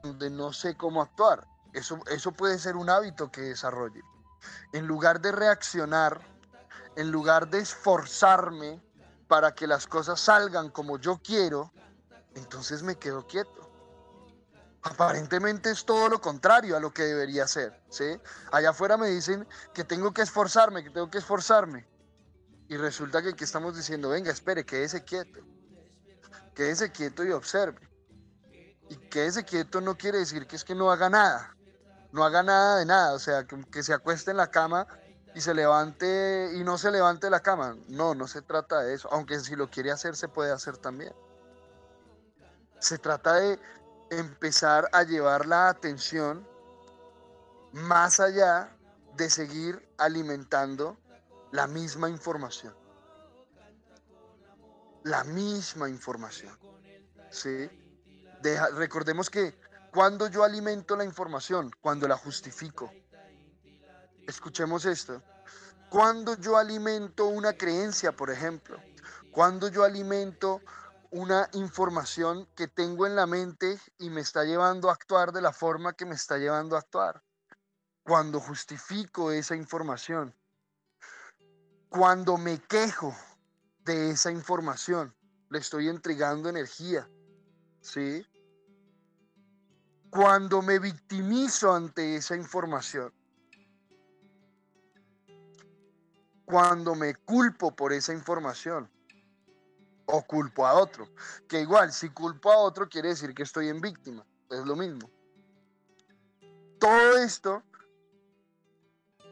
donde no sé cómo actuar. Eso, eso puede ser un hábito que desarrolle. En lugar de reaccionar, en lugar de esforzarme para que las cosas salgan como yo quiero, entonces me quedo quieto. Aparentemente es todo lo contrario a lo que debería ser, ¿sí? Allá afuera me dicen que tengo que esforzarme, que tengo que esforzarme. Y resulta que aquí estamos diciendo, venga, espere, quédese quieto. Quédese quieto y observe. Y quédese quieto no quiere decir que es que no haga nada. No haga nada de nada. O sea, que, que se acueste en la cama y se levante y no se levante de la cama. No, no se trata de eso. Aunque si lo quiere hacer, se puede hacer también. Se trata de empezar a llevar la atención más allá de seguir alimentando la misma información. La misma información. ¿Sí? recordemos que cuando yo alimento la información, cuando la justifico. Escuchemos esto. Cuando yo alimento una creencia, por ejemplo, cuando yo alimento una información que tengo en la mente y me está llevando a actuar de la forma que me está llevando a actuar. Cuando justifico esa información, cuando me quejo de esa información, le estoy entregando energía, ¿sí? Cuando me victimizo ante esa información, cuando me culpo por esa información, o culpo a otro. Que igual, si culpo a otro quiere decir que estoy en víctima. Es lo mismo. Todo esto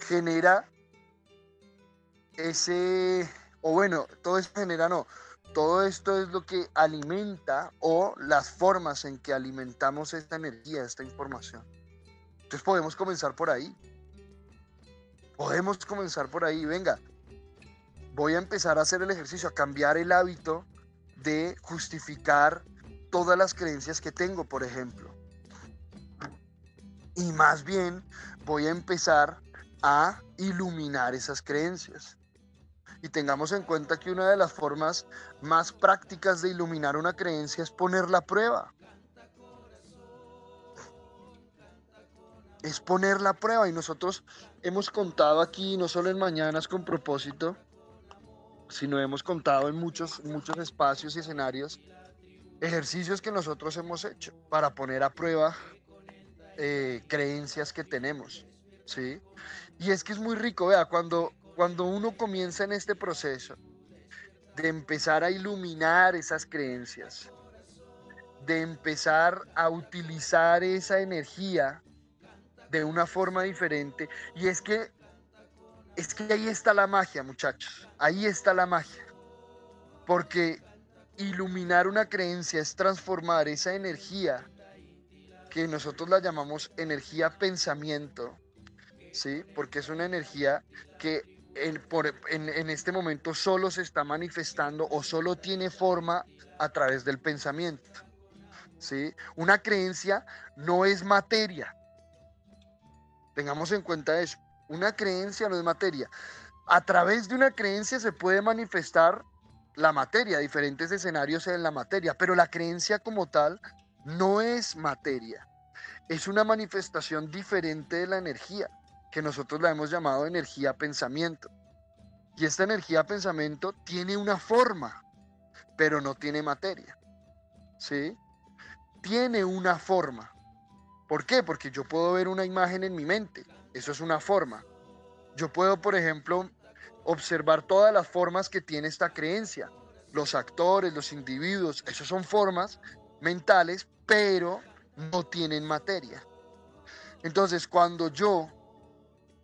genera ese, o bueno, todo esto genera no. Todo esto es lo que alimenta o las formas en que alimentamos esta energía, esta información. Entonces podemos comenzar por ahí. Podemos comenzar por ahí. Venga, voy a empezar a hacer el ejercicio, a cambiar el hábito de justificar todas las creencias que tengo, por ejemplo. Y más bien voy a empezar a iluminar esas creencias. Y tengamos en cuenta que una de las formas más prácticas de iluminar una creencia es ponerla a prueba. Es ponerla a prueba y nosotros hemos contado aquí, no solo en Mañanas con propósito, sino hemos contado en muchos, muchos espacios y escenarios ejercicios que nosotros hemos hecho para poner a prueba eh, creencias que tenemos, ¿sí? Y es que es muy rico, vea, cuando, cuando uno comienza en este proceso de empezar a iluminar esas creencias, de empezar a utilizar esa energía de una forma diferente, y es que es que ahí está la magia, muchachos. Ahí está la magia. Porque iluminar una creencia es transformar esa energía que nosotros la llamamos energía pensamiento, ¿sí? Porque es una energía que en, este momento solo se está manifestando o solo tiene forma a través del pensamiento, ¿sí? Una creencia no es materia. Tengamos en cuenta eso. Una creencia no es materia. A través de una creencia se puede manifestar la materia, diferentes escenarios en la materia, pero la creencia como tal no es materia. Es una manifestación diferente de la energía, que nosotros la hemos llamado energía pensamiento. Y esta energía pensamiento tiene una forma, pero no tiene materia. ¿Sí? Tiene una forma. ¿Por qué? Porque yo puedo ver una imagen en mi mente eso es una forma. Yo puedo, por ejemplo, observar todas las formas que tiene esta creencia. Los actores, los individuos, esos son formas mentales, pero no tienen materia. Entonces, cuando yo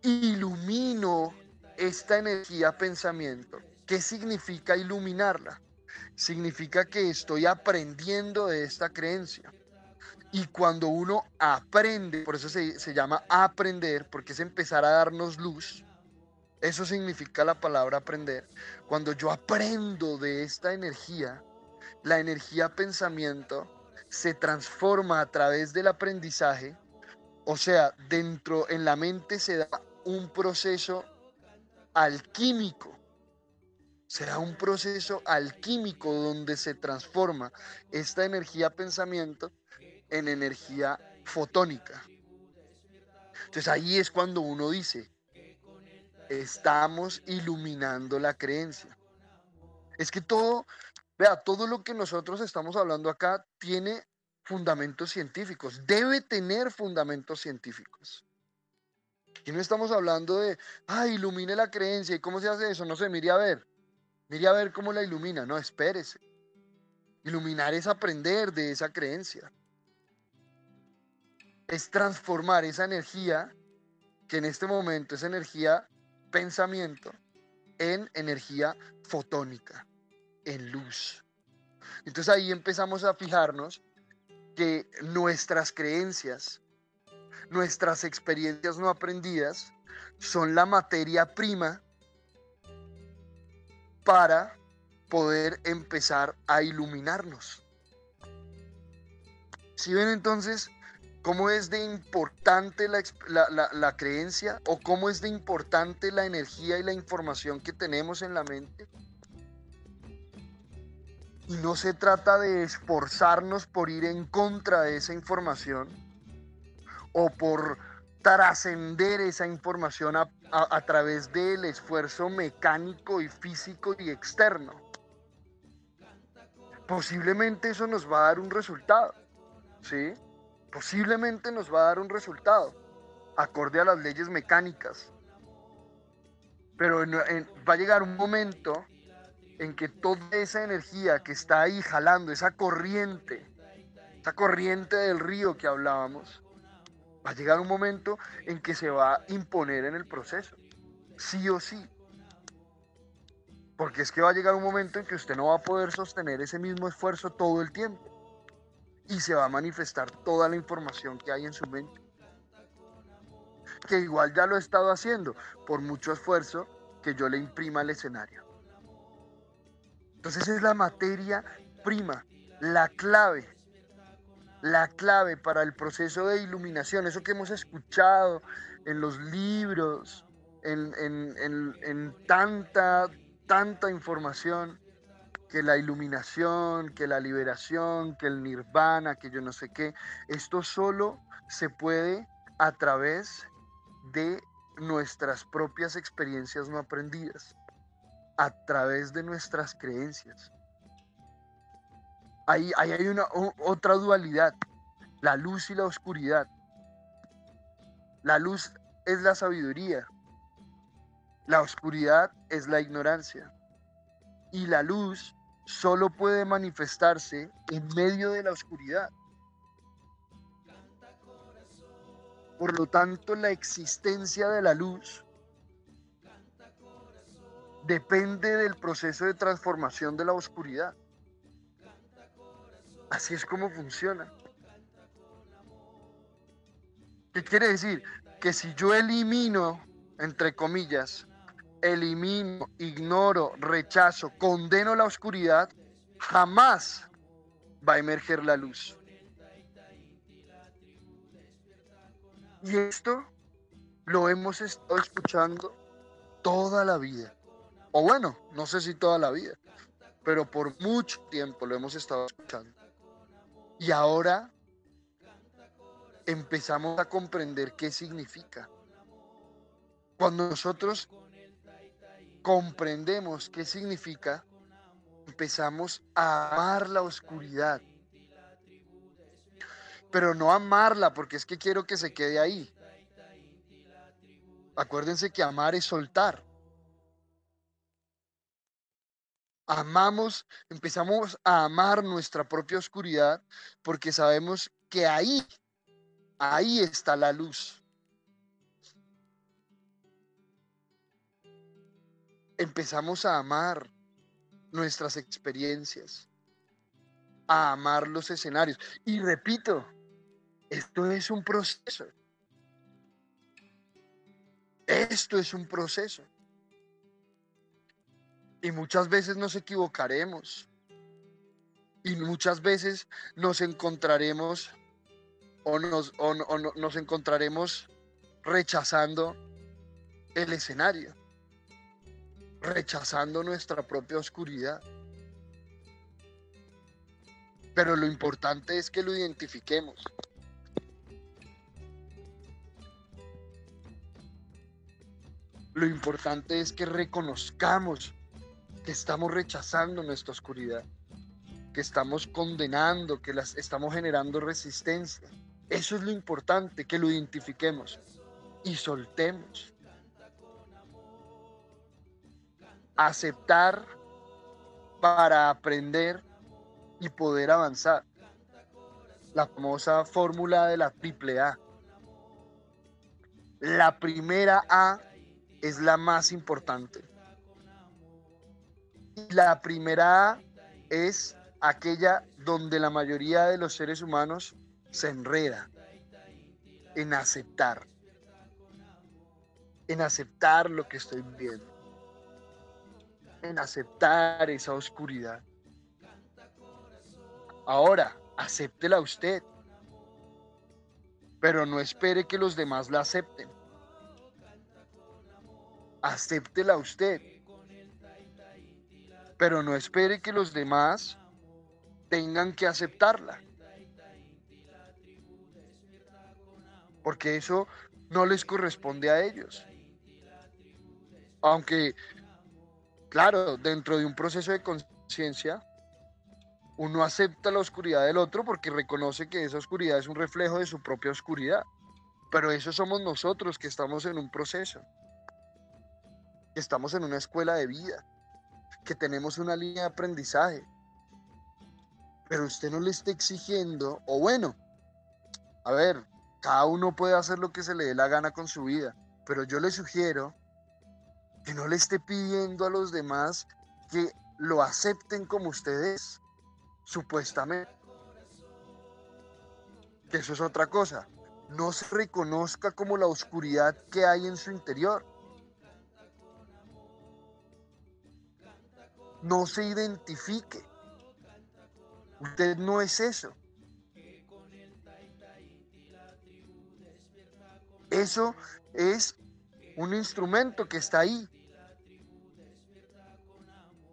ilumino esta energía pensamiento, ¿qué significa iluminarla? Significa que estoy aprendiendo de esta creencia. Y cuando uno aprende, por eso se, se, llama aprender, porque es empezar a darnos luz, eso significa la palabra aprender. Cuando yo aprendo de esta energía, la energía pensamiento se transforma a través del aprendizaje, o sea, dentro en la mente se da un proceso alquímico. Será un proceso alquímico donde se transforma esta energía pensamiento en energía fotónica. Entonces ahí es cuando uno dice, estamos iluminando la creencia. Es que todo, vea, todo lo que nosotros estamos hablando acá tiene fundamentos científicos, debe tener fundamentos científicos. Y no estamos hablando de, ah, ilumine la creencia. ¿Y cómo se hace eso? No sé, mire a ver. Mire a ver cómo la ilumina. No, espérese. Iluminar es aprender de esa creencia es transformar esa energía, que en este momento es energía pensamiento, en energía fotónica, en luz. Entonces ahí empezamos a fijarnos que nuestras creencias, nuestras experiencias no aprendidas, son la materia prima para poder empezar a iluminarnos. Si ven entonces, cómo es de importante la, creencia o cómo es de importante la energía y la información que tenemos en la mente. Y no se trata de esforzarnos por ir en contra de esa información o por trascender esa información a, a través del esfuerzo mecánico y físico y externo. Posiblemente eso nos va a dar un resultado, ¿sí? Posiblemente nos va a dar un resultado acorde a las leyes mecánicas. Pero va a llegar un momento en que toda esa energía que está ahí jalando, esa corriente, esa corriente del río que hablábamos, va a llegar un momento en que se va a imponer en el proceso, sí o sí. Porque es que va a llegar un momento en que usted no va a poder sostener ese mismo esfuerzo todo el tiempo y se va a manifestar toda la información que hay en su mente. Que igual ya lo he estado haciendo por mucho esfuerzo que yo le imprima al escenario. Entonces es la materia prima, la clave, la clave para el proceso de iluminación, eso que hemos escuchado en los libros, en, en tanta, tanta información que la iluminación, que la liberación, que el nirvana, que yo no sé qué, esto solo se puede a través de nuestras propias experiencias no aprendidas, a través de nuestras creencias. Ahí, hay una otra dualidad, la luz y la oscuridad. La luz es la sabiduría, la oscuridad es la ignorancia y la luz solo puede manifestarse en medio de la oscuridad. Por lo tanto, la existencia de la luz depende del proceso de transformación de la oscuridad. Así es como funciona. ¿Qué quiere decir? Que si yo elimino, entre comillas, elimino, ignoro, rechazo, condeno la oscuridad, jamás va a emerger la luz. Y esto lo hemos estado escuchando toda la vida. O bueno, no sé si toda la vida, pero por mucho tiempo lo hemos estado escuchando. Y ahora empezamos a comprender qué significa. Cuando nosotros comprendemos qué significa, empezamos a amar la oscuridad. Pero no amarla porque es que quiero que se quede ahí. Acuérdense que amar es soltar. Amamos, empezamos a amar nuestra propia oscuridad porque sabemos que ahí, ahí está la luz. Empezamos a amar nuestras experiencias, a amar los escenarios. Y repito, esto es un proceso. Esto es un proceso. Y muchas veces nos equivocaremos. Y muchas veces nos encontraremos o nos, nos encontraremos rechazando el escenario, rechazando nuestra propia oscuridad. Pero lo importante es que lo identifiquemos. Lo importante es que reconozcamos que estamos rechazando nuestra oscuridad, que estamos condenando, que las estamos generando resistencia. Eso es lo importante, que lo identifiquemos y soltemos. Aceptar para aprender y poder avanzar. La famosa fórmula de la triple A. La primera A es la más importante. La primera es aquella donde la mayoría de los seres humanos se enreda en aceptar, en aceptar lo que estoy viendo, en aceptar esa oscuridad. Ahora, acéptela usted, pero no espere que los demás la acepten acéptela usted. Pero no espere que los demás tengan que aceptarla. Porque eso no les corresponde a ellos. Aunque, claro, dentro de un proceso de conciencia, uno acepta la oscuridad del otro porque reconoce que esa oscuridad es un reflejo de su propia oscuridad. Pero eso somos nosotros que estamos en un proceso estamos en una escuela de vida, que tenemos una línea de aprendizaje. Pero usted no le está exigiendo, o bueno, a ver, cada uno puede hacer lo que se le dé la gana con su vida, pero yo le sugiero que no le esté pidiendo a los demás que lo acepten como ustedes, supuestamente. Que eso es otra cosa. No se reconozca como la oscuridad que hay en su interior. no se identifique. Usted no es eso. Eso es un instrumento que está ahí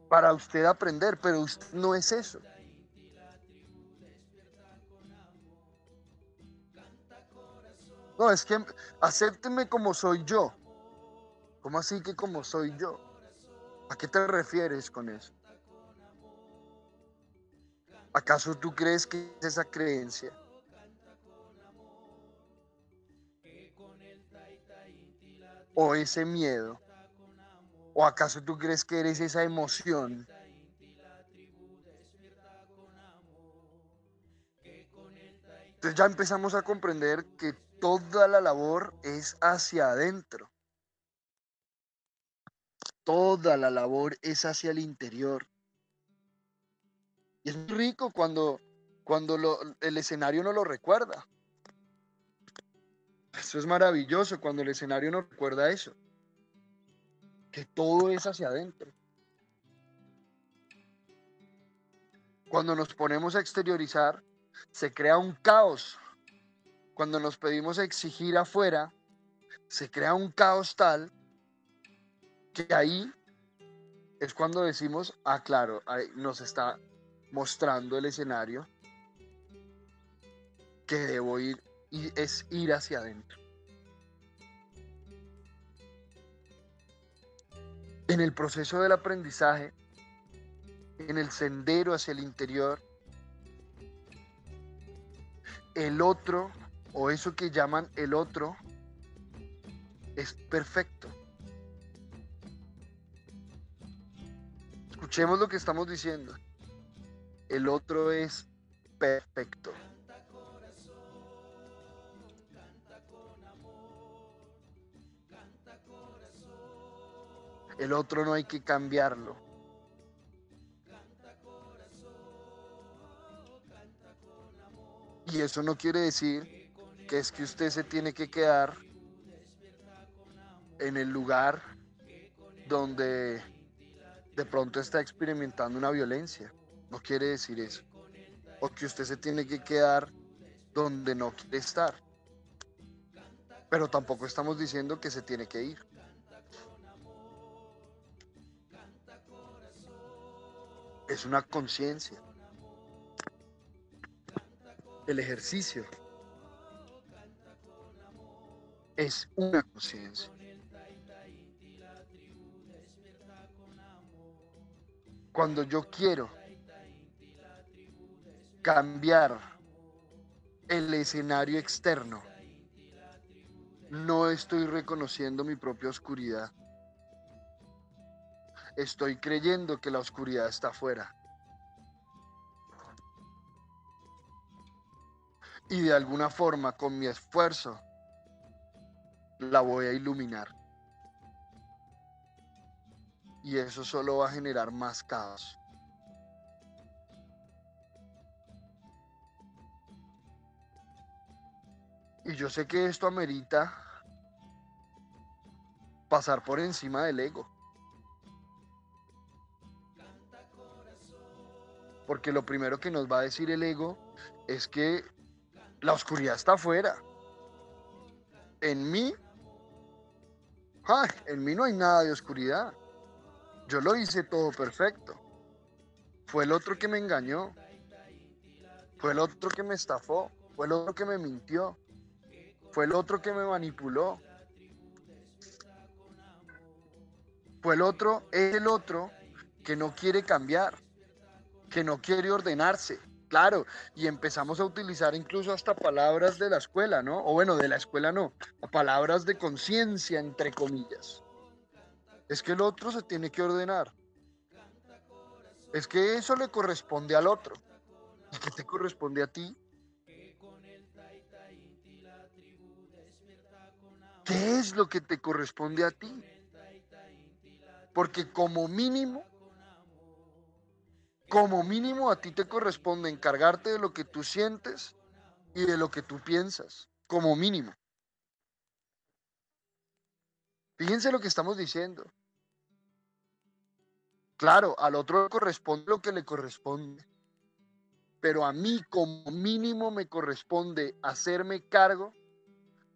para usted aprender, pero usted no es eso. No, es que acépteme como soy yo. ¿Cómo así que como soy yo? ¿A qué te refieres con eso? ¿Acaso tú crees que es esa creencia? ¿O ese miedo? ¿O acaso tú crees que eres esa emoción? Entonces ya empezamos a comprender que toda la labor es hacia adentro. Toda la labor es hacia el interior. Y es muy rico cuando, cuando el escenario no lo recuerda. Eso es maravilloso cuando el escenario no recuerda eso. Que todo es hacia adentro. Cuando nos ponemos a exteriorizar, se crea un caos. Cuando nos pedimos exigir afuera, se crea un caos tal que ahí es cuando decimos, ah, claro, nos está mostrando el escenario que debo ir y es ir hacia adentro. En el proceso del aprendizaje, en el sendero hacia el interior, el otro, o eso que llaman el otro, es perfecto. Escuchemos lo que estamos diciendo. El otro es perfecto. El otro no hay que cambiarlo. Y eso no quiere decir que es que usted se tiene que quedar en el lugar donde de pronto está experimentando una violencia. No quiere decir eso. O que usted se tiene que quedar donde no quiere estar. Pero tampoco estamos diciendo que se tiene que ir. Es una conciencia. El ejercicio es una conciencia. Cuando yo quiero cambiar el escenario externo, no estoy reconociendo mi propia oscuridad. Estoy creyendo que la oscuridad está afuera. Y de alguna forma, con mi esfuerzo, la voy a iluminar y eso solo va a generar más caos. Y yo sé que esto amerita pasar por encima del ego. Porque lo primero que nos va a decir el ego es que la oscuridad está afuera. En mí, en mí no hay nada de oscuridad. Yo lo hice todo perfecto. Fue el otro que me engañó. Fue el otro que me estafó. Fue el otro que me mintió. Fue el otro que me manipuló. Fue el otro, es el otro que no quiere cambiar, que no quiere ordenarse. Claro, y empezamos a utilizar incluso hasta palabras de la escuela, ¿no? O bueno, de la escuela no, palabras de conciencia, entre comillas. Es que el otro se tiene que ordenar. Es que eso le corresponde al otro. ¿Y qué te corresponde a ti? ¿Qué es lo que te corresponde a ti? Porque como mínimo, como mínimo a ti te corresponde encargarte de lo que tú sientes y de lo que tú piensas, como mínimo. Fíjense lo que estamos diciendo. Claro, al otro le corresponde lo que le corresponde. Pero a mí como mínimo me corresponde hacerme cargo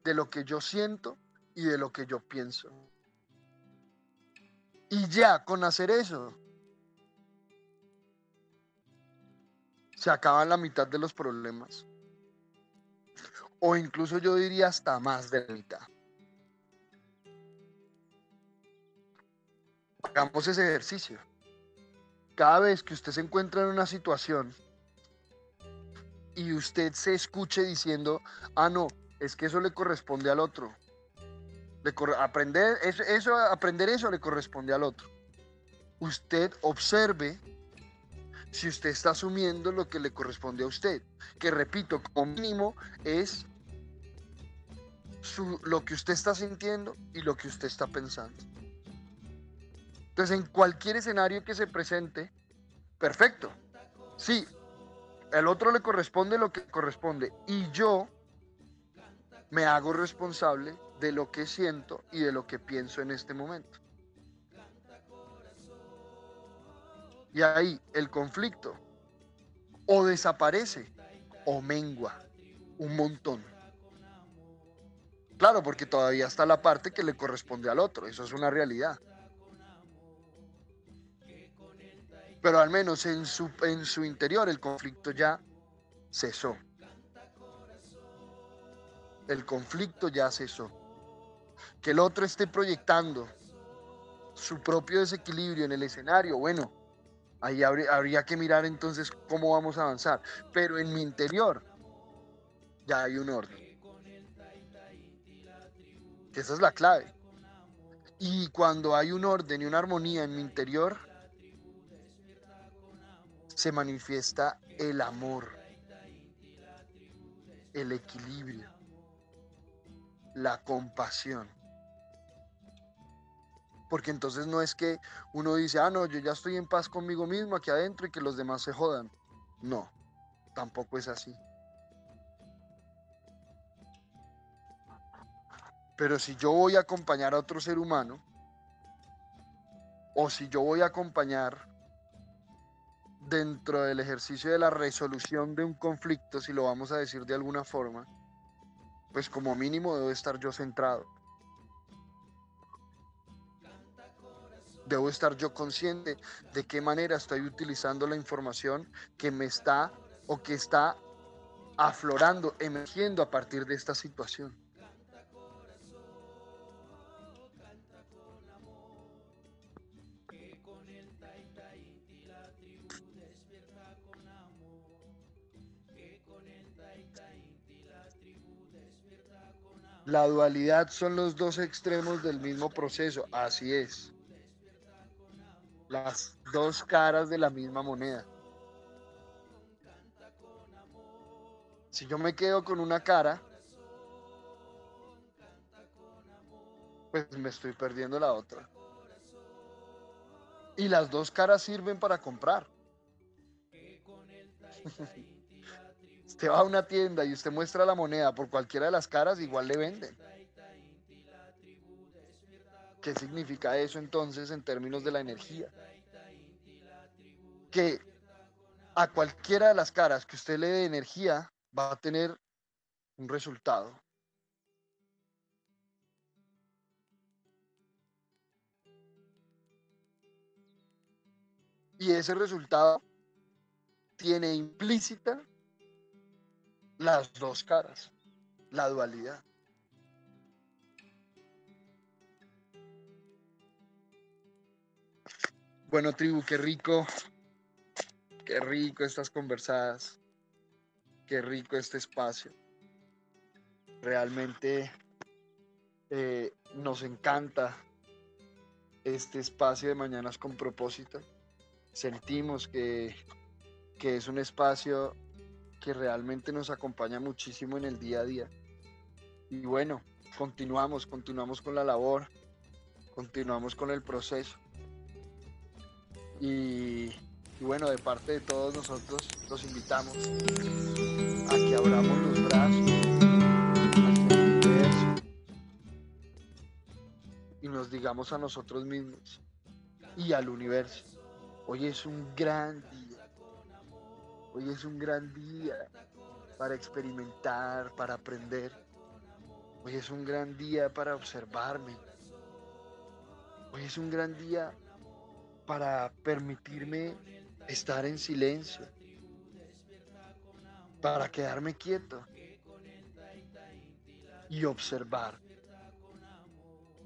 de lo que yo siento y de lo que yo pienso. Y ya con hacer eso, se acaban la mitad de los problemas. O incluso yo diría hasta más de la mitad. Hagamos ese ejercicio. Cada vez que usted se encuentra en una situación y usted se escuche diciendo, ah, no, es que eso le corresponde al otro. aprender, eso, eso, aprender eso le corresponde al otro. Usted observe si usted está asumiendo lo que le corresponde a usted. Que repito, como mínimo es lo que usted está sintiendo y lo que usted está pensando. Entonces, en cualquier escenario que se presente, perfecto. Sí, el otro le corresponde lo que corresponde. Y yo me hago responsable de lo que siento y de lo que pienso en este momento. Y ahí el conflicto o desaparece o mengua un montón. Claro, porque todavía está la parte que le corresponde al otro, eso es una realidad. pero al menos en su, en su interior el conflicto ya cesó. El conflicto ya cesó. Que el otro esté proyectando su propio desequilibrio en el escenario, bueno, ahí habría, que mirar entonces cómo vamos a avanzar. Pero en mi interior ya hay un orden. Esa es la clave. Y cuando hay un orden y una armonía en mi interior, se manifiesta el amor, el equilibrio, la compasión. Porque entonces no es que uno dice, ah, no, yo ya estoy en paz conmigo mismo aquí adentro y que los demás se jodan. No, tampoco es así. Pero si yo voy a acompañar a otro ser humano, o si yo voy a acompañar dentro del ejercicio de la resolución de un conflicto, si lo vamos a decir de alguna forma, pues como mínimo debo estar yo centrado. Debo estar yo consciente de qué manera estoy utilizando la información que me está o que está aflorando, emergiendo a partir de esta situación. La dualidad son los dos extremos del mismo proceso, así es. Las dos caras de la misma moneda. Si yo me quedo con una cara, pues me estoy perdiendo la otra. Y las dos caras sirven para comprar. Usted va a una tienda y usted muestra la moneda por cualquiera de las caras, igual le venden. ¿Qué significa eso entonces en términos de la energía? Que a cualquiera de las caras que usted le dé energía va a tener un resultado. Y ese resultado tiene implícita las dos caras, la dualidad. Bueno, tribu, qué rico, qué rico estas conversadas, qué rico este espacio. Realmente eh, nos encanta este espacio de Mañanas con propósito. Sentimos que, que es un espacio que realmente nos acompaña muchísimo en el día a día. Y bueno, continuamos, continuamos con la labor, continuamos con el proceso. Y, bueno, de parte de todos nosotros los invitamos a que abramos los brazos y nos digamos a nosotros mismos y al universo, hoy es un gran día Hoy es un gran día para experimentar, para aprender. Hoy es un gran día para observarme. Hoy es un gran día para permitirme estar en silencio, para quedarme quieto y observar.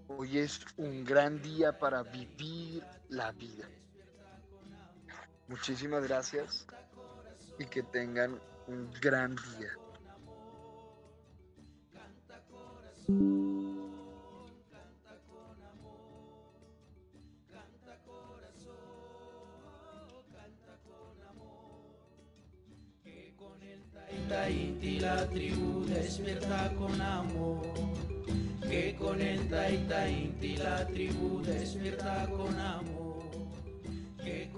Hoy es un gran día para vivir la vida. Muchísimas gracias y que tengan un gran día. Junta Inti la tribu despierta con amor. Que con el Taita Inti la tribu despierta con amor. Que con